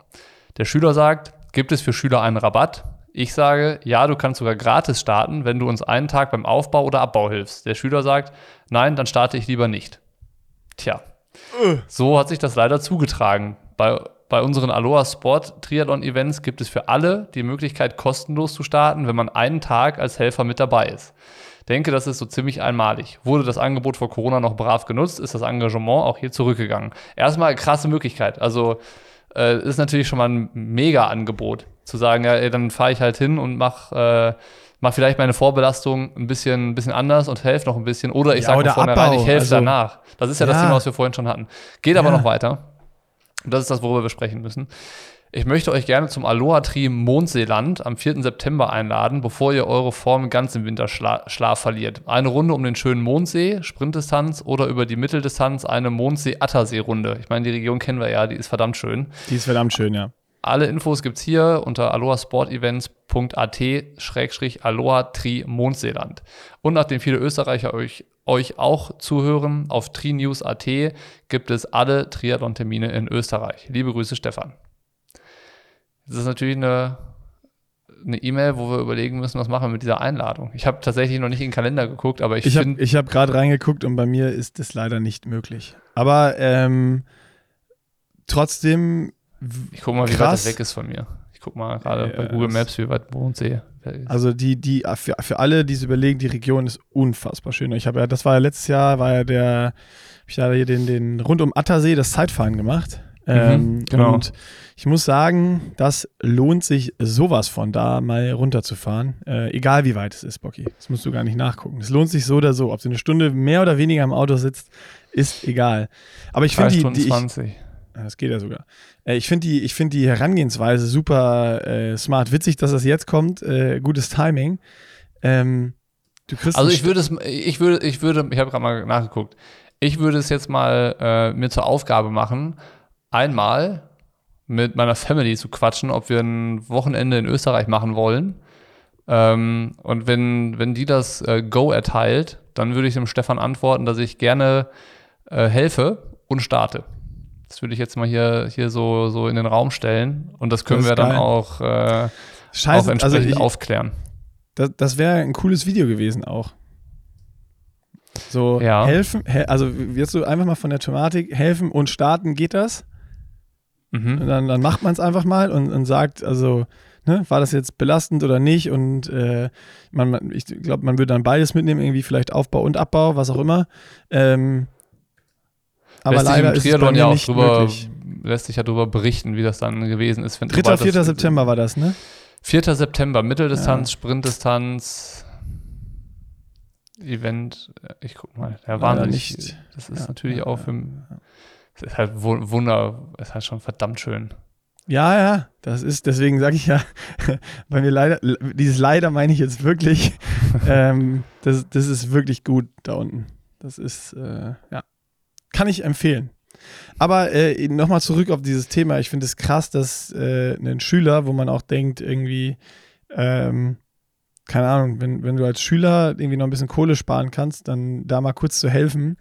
Der Schüler sagt, gibt es für Schüler einen Rabatt? Ich sage, ja, du kannst sogar gratis starten, wenn du uns einen Tag beim Aufbau oder Abbau hilfst. Der Schüler sagt, nein, dann starte ich lieber nicht. Tja, äh. so hat sich das leider zugetragen. Bei bei unseren Aloha Sport Triathlon Events gibt es für alle die Möglichkeit, kostenlos zu starten, wenn man einen Tag als Helfer mit dabei ist. Denke, das ist so ziemlich einmalig. Wurde das Angebot vor Corona noch brav genutzt, ist das Engagement auch hier zurückgegangen. Erstmal krasse Möglichkeit. Also äh, ist natürlich schon mal ein Mega-Angebot, zu sagen, ja, ey, dann fahre ich halt hin und mach, äh, mach vielleicht meine Vorbelastung ein bisschen, ein bisschen anders und helfe noch ein bisschen. Oder ich ja, sage von vornherein, ich helfe also, danach. Das ist ja, ja, das Thema, was wir vorhin schon hatten. Geht aber noch weiter. Und das ist das, worüber wir sprechen müssen. Ich möchte euch gerne zum Aloha-Tri Mondseeland am 4. September einladen, bevor ihr eure Form ganz im Winterschlaf verliert. Eine Runde um den schönen Mondsee, Sprintdistanz oder über die Mitteldistanz eine Mondsee-Attersee-Runde. Ich meine, die Region kennen wir ja, die ist verdammt schön. Die ist verdammt schön, ja. Alle Infos gibt es hier unter alohasportevents.at-aloha-tri Mondseeland. Und nachdem viele Österreicher euch euch auch zuhören, auf trinews.at gibt es alle Triathlon-Termine in Österreich. Liebe Grüße, Stefan. Das ist natürlich eine eine E-Mail, wo wir überlegen müssen, was machen wir mit dieser Einladung. Ich habe tatsächlich noch nicht in den Kalender geguckt, aber ich Ich habe hab gerade reingeguckt und bei mir ist das leider nicht möglich. Aber ähm, trotzdem. Ich gucke mal, wie weit das weg ist von mir. Ich gucke mal gerade äh, bei Google Maps, wie weit Bodensee. Also die, die, für, für alle, die es überlegen, die Region ist unfassbar schön. Ich habe ja, das war ja letztes Jahr, war ja der, ich habe hier den, den rund um Attersee das Zeitfahren gemacht. Mhm, ähm, genau. Und ich muss sagen, das lohnt sich sowas von da mal runterzufahren. Äh, egal wie weit es ist, Bocky. Das musst du gar nicht nachgucken. Es lohnt sich so oder so. Ob du eine Stunde mehr oder weniger im Auto sitzt, ist egal. Aber ich finde die, die ich, 20. Das geht ja sogar. Äh, ich finde die, find die Herangehensweise super äh, smart. Witzig, dass das jetzt kommt. Äh, gutes Timing. Ähm, du kriegst also ich würde es, ich würde, ich würde, ich habe gerade mal nachgeguckt. Ich würde es jetzt mal äh, mir zur Aufgabe machen, einmal mit meiner Family zu quatschen, ob wir ein Wochenende in Österreich machen wollen. Ähm, und wenn, wenn die das äh, Go erteilt, dann würde ich dem Stefan antworten, dass ich gerne helfe und starte. Das würde ich jetzt mal hier, hier so, so in den Raum stellen. Und das können das wir geil. dann auch, äh, Scheiße, auch entsprechend also ich, aufklären. Das, das wäre ein cooles Video gewesen auch. So Ja. helfen, he also jetzt so einfach mal von der Thematik, helfen und starten, geht das? Mhm. Dann, dann macht man es einfach mal und, und sagt, also, ne, war das jetzt belastend oder nicht? Und äh, man, man, ich glaube, man würde dann beides mitnehmen, irgendwie vielleicht Aufbau und Abbau, was auch immer. Ähm, aber lässt sich leider im ist es bei Triathlon ja auch drüber, möglich. lässt sich ja drüber berichten, wie das dann gewesen ist. Wenn, 3. sobald 4. das- September war das, ne? 4. September, Mitteldistanz, Ja. Sprintdistanz, Event, äh, ich guck mal, ja, Leider wahnsinnig. nicht. Das ist Ja, natürlich ja, auch für, es ist halt wu- Wunder, es ist halt schon verdammt schön. Ja, ja, das ist, deswegen sage ich ja, [laughs] bei mir leider, dieses leider meine ich jetzt wirklich, [laughs] ähm, das, das ist wirklich gut da unten. Das ist, äh, ja, kann ich empfehlen. Aber äh, nochmal zurück auf dieses Thema. Ich finde es krass, dass äh, ein Schüler, wo man auch denkt, irgendwie, ähm, keine Ahnung, wenn, wenn du als Schüler irgendwie noch ein bisschen Kohle sparen kannst, dann da mal kurz zu helfen.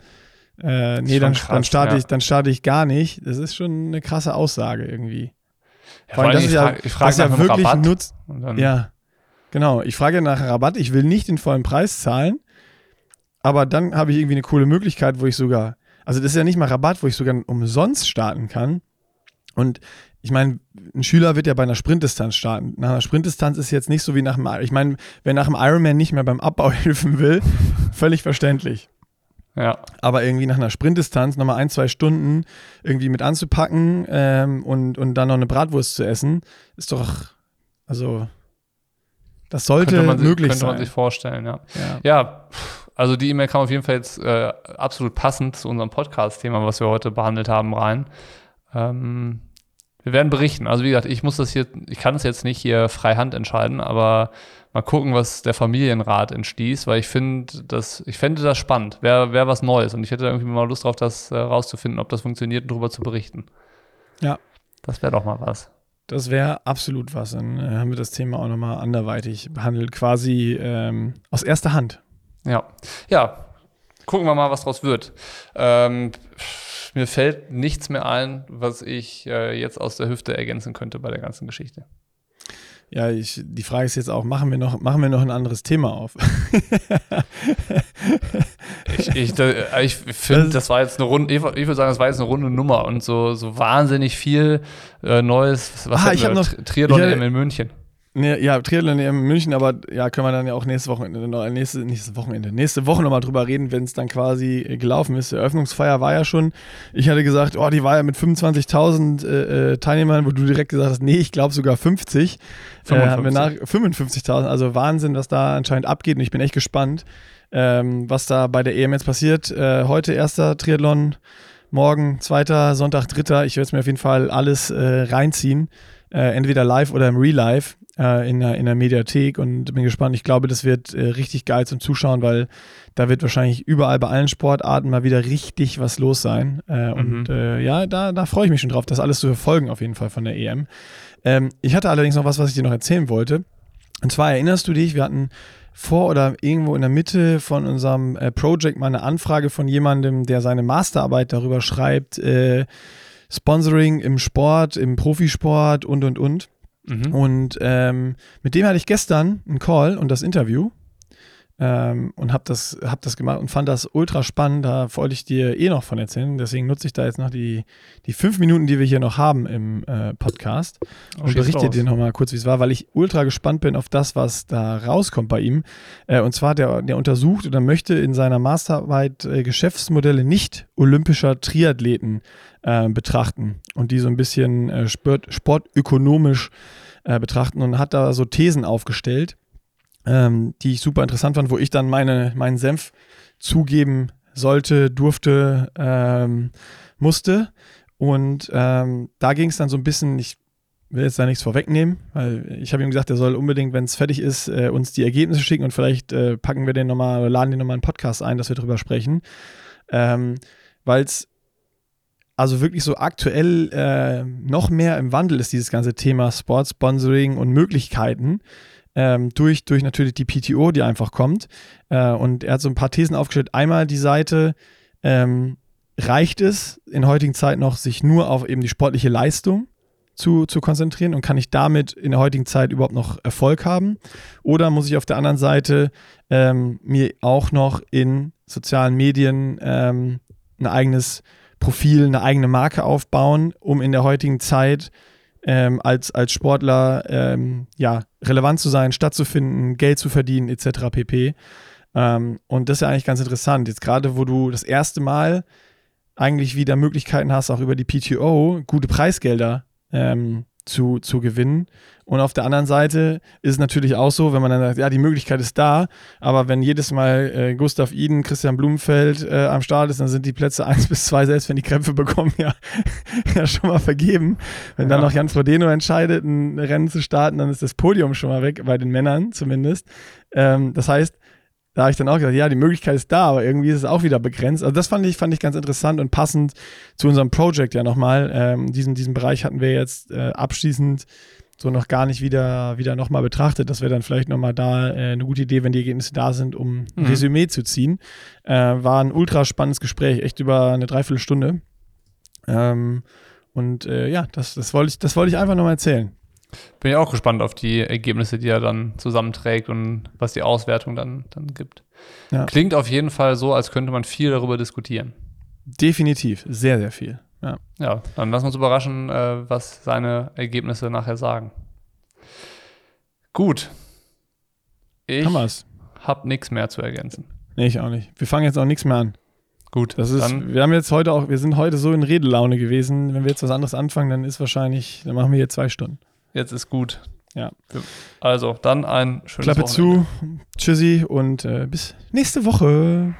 Äh, nee, dann, krass, dann, starte ja. ich, dann starte ich gar nicht. Das ist schon eine krasse Aussage irgendwie. Ja, Vor allem, das ich ist ja, frage ich frag das ja nach einem wirklich Rabatt nutzt. Ja, genau. Ich frage nach Rabatt. Ich will nicht den vollen Preis zahlen, aber dann habe ich irgendwie eine coole Möglichkeit, wo ich sogar, also das ist ja nicht mal Rabatt, wo ich sogar umsonst starten kann. Und ich meine, ein Schüler wird ja bei einer Sprintdistanz starten. Nach einer Sprintdistanz ist jetzt nicht so wie nach einem, ich meine, wer nach dem Ironman nicht mehr beim Abbau [laughs] helfen will, völlig verständlich. ja. Aber irgendwie nach einer Sprintdistanz nochmal ein, zwei Stunden irgendwie mit anzupacken ähm, und, und dann noch eine Bratwurst zu essen, ist doch, also, das sollte könnte man, sich- möglich könnte man sein. sich vorstellen, ja. ja. Ja, pff, also die E-Mail kam auf jeden Fall jetzt äh, absolut passend zu unserem Podcast-Thema, was wir heute behandelt haben, rein. Ähm, wir werden berichten. Also wie gesagt, ich muss das hier, ich kann es jetzt nicht hier freihand entscheiden, aber mal gucken, was der Familienrat entschließt, weil ich finde das, ich fände das spannend. Wäre wär was Neues und ich hätte irgendwie mal Lust drauf, das äh, rauszufinden, ob das funktioniert und darüber zu berichten. Ja. Das wäre doch mal was. Das wäre absolut was. Dann äh, haben wir das Thema auch nochmal anderweitig behandelt, quasi ähm, aus erster Hand. Ja. Ja. Gucken wir mal, was draus wird. Ähm, mir fällt nichts mehr ein, was ich äh, jetzt aus der Hüfte ergänzen könnte bei der ganzen Geschichte. Ja, ich, die Frage ist jetzt auch, machen wir noch, machen wir noch ein anderes Thema auf? [laughs] Ich, ich, da- ich finde, das war jetzt eine runde, ich würde sagen, das war jetzt eine runde Nummer und so, so wahnsinnig viel äh, Neues. Was Ah, ich hab wir? noch- Tri- Triathlon ich hatte- in München. Nee, ja, Triathlon in München, aber ja, können wir dann ja auch nächste Wochenende, noch- nächste, nächste Wochenende, nächste Woche nochmal drüber reden, wenn es dann quasi äh, gelaufen ist. Die Eröffnungsfeier war ja schon, ich hatte gesagt, oh, die war ja mit 25.000 äh, äh, Teilnehmern, wo du direkt gesagt hast, nee, ich glaube sogar 50. Äh, haben wir nach 55.000, also Wahnsinn, was da anscheinend abgeht und ich bin echt gespannt, ähm, was da bei der EM jetzt passiert. Äh, heute erster Triathlon, morgen zweiter, Sonntag dritter. Ich werde es mir auf jeden Fall alles äh, reinziehen, äh, entweder live oder im Real Life äh, in, der, in der Mediathek und bin gespannt. Ich glaube, das wird äh, richtig geil zum Zuschauen, weil da wird wahrscheinlich überall bei allen Sportarten mal wieder richtig was los sein. Äh, Und Mhm. äh, ja, da, da freue ich mich schon drauf, das alles zu verfolgen auf jeden Fall von der EM. Ähm, ich hatte allerdings noch was, was ich dir noch erzählen wollte. Und zwar erinnerst du dich, wir hatten vor oder irgendwo in der Mitte von unserem äh, Project mal eine Anfrage von jemandem, der seine Masterarbeit darüber schreibt, äh, Sponsoring im Sport, im Profisport und und und. Mhm. Und ähm, mit dem hatte ich gestern einen Call und das Interview ähm, und habe das, hab das gemacht und fand das ultra spannend. Da wollte ich dir eh noch von erzählen. Deswegen nutze ich da jetzt noch die, die fünf Minuten, die wir hier noch haben im äh, Podcast und Schieß berichte los. dir nochmal kurz, wie es war, weil ich ultra gespannt bin auf das, was da rauskommt bei ihm. Äh, und zwar, der, der untersucht oder möchte in seiner Masterarbeit äh, Geschäftsmodelle nicht olympischer Triathleten äh, betrachten und die so ein bisschen äh, sport, sportökonomisch äh, betrachten und hat da so Thesen aufgestellt, ähm, die ich super interessant fand, wo ich dann meine, meinen Senf zugeben sollte, durfte, ähm, musste. Und ähm, da ging es dann so ein bisschen, ich will jetzt da nichts vorwegnehmen, weil ich habe ihm gesagt, er soll unbedingt, wenn es fertig ist, äh, uns die Ergebnisse schicken und vielleicht äh, packen wir den nochmal oder laden den nochmal in einen Podcast ein, dass wir drüber sprechen. Ähm, weil es also wirklich so aktuell äh, noch mehr im Wandel ist, dieses ganze Thema Sport, Sponsoring und Möglichkeiten. Ähm, durch, durch natürlich die PTO, die einfach kommt. Äh, und er hat so ein paar Thesen aufgestellt. Einmal die Seite, ähm, reicht es in heutigen Zeit noch, sich nur auf eben die sportliche Leistung zu, zu konzentrieren und kann ich damit in der heutigen Zeit überhaupt noch Erfolg haben? Oder muss ich auf der anderen Seite ähm, mir auch noch in sozialen Medien ähm, ein eigenes Profil, eine eigene Marke aufbauen, um in der heutigen Zeit ähm, als, als Sportler ähm, ja, relevant zu sein, stattzufinden, Geld zu verdienen, etc. pp. Ähm, und das ist ja eigentlich ganz interessant. Jetzt gerade, wo du das erste Mal eigentlich wieder Möglichkeiten hast, auch über die PTO gute Preisgelder ähm, zu, zu gewinnen. Und auf der anderen Seite ist es natürlich auch so, wenn man dann sagt, ja, die Möglichkeit ist da, aber wenn jedes Mal äh, Gustav Iden, Christian Blumenfeld äh, am Start ist, dann sind die Plätze 1 [laughs] bis 2, selbst wenn die Krämpfe bekommen, ja, [laughs] ja schon mal vergeben. Wenn dann noch Jan Frodeno entscheidet, ein Rennen zu starten, dann ist das Podium schon mal weg, bei den Männern zumindest. Ähm, das heißt, da habe ich dann auch gesagt, ja, die Möglichkeit ist da, aber irgendwie ist es auch wieder begrenzt. Also das fand ich, fand ich ganz interessant und passend zu unserem Projekt ja nochmal. Ähm, diesen, diesen Bereich hatten wir jetzt äh, abschließend so noch gar nicht wieder, wieder nochmal betrachtet. Das wäre dann vielleicht nochmal da äh, eine gute Idee, wenn die Ergebnisse da sind, um ein mhm. Resümee zu ziehen. Äh, war ein ultra spannendes Gespräch, echt über eine Dreiviertelstunde. Ähm, und äh, ja, das, das wollte ich, das wollte ich einfach nochmal erzählen. Bin ja auch gespannt auf die Ergebnisse, die er dann zusammenträgt und was die Auswertung dann, dann gibt. Ja. Klingt auf jeden Fall so, als könnte man viel darüber diskutieren. Definitiv, sehr, sehr viel. Ja, ja dann lassen wir uns überraschen, äh, was seine Ergebnisse nachher sagen. Gut. Ich habe nichts mehr zu ergänzen. Nee, ich auch nicht. Wir fangen jetzt auch nichts mehr an. Gut. Das ist, wir haben jetzt heute auch, wir sind heute so in Redelaune gewesen. Wenn wir jetzt was anderes anfangen, dann ist wahrscheinlich, dann machen wir hier zwei Stunden. Jetzt ist gut. Ja. Also, dann ein schönes Klappe Wochenende. zu. Tschüssi und äh, bis nächste Woche.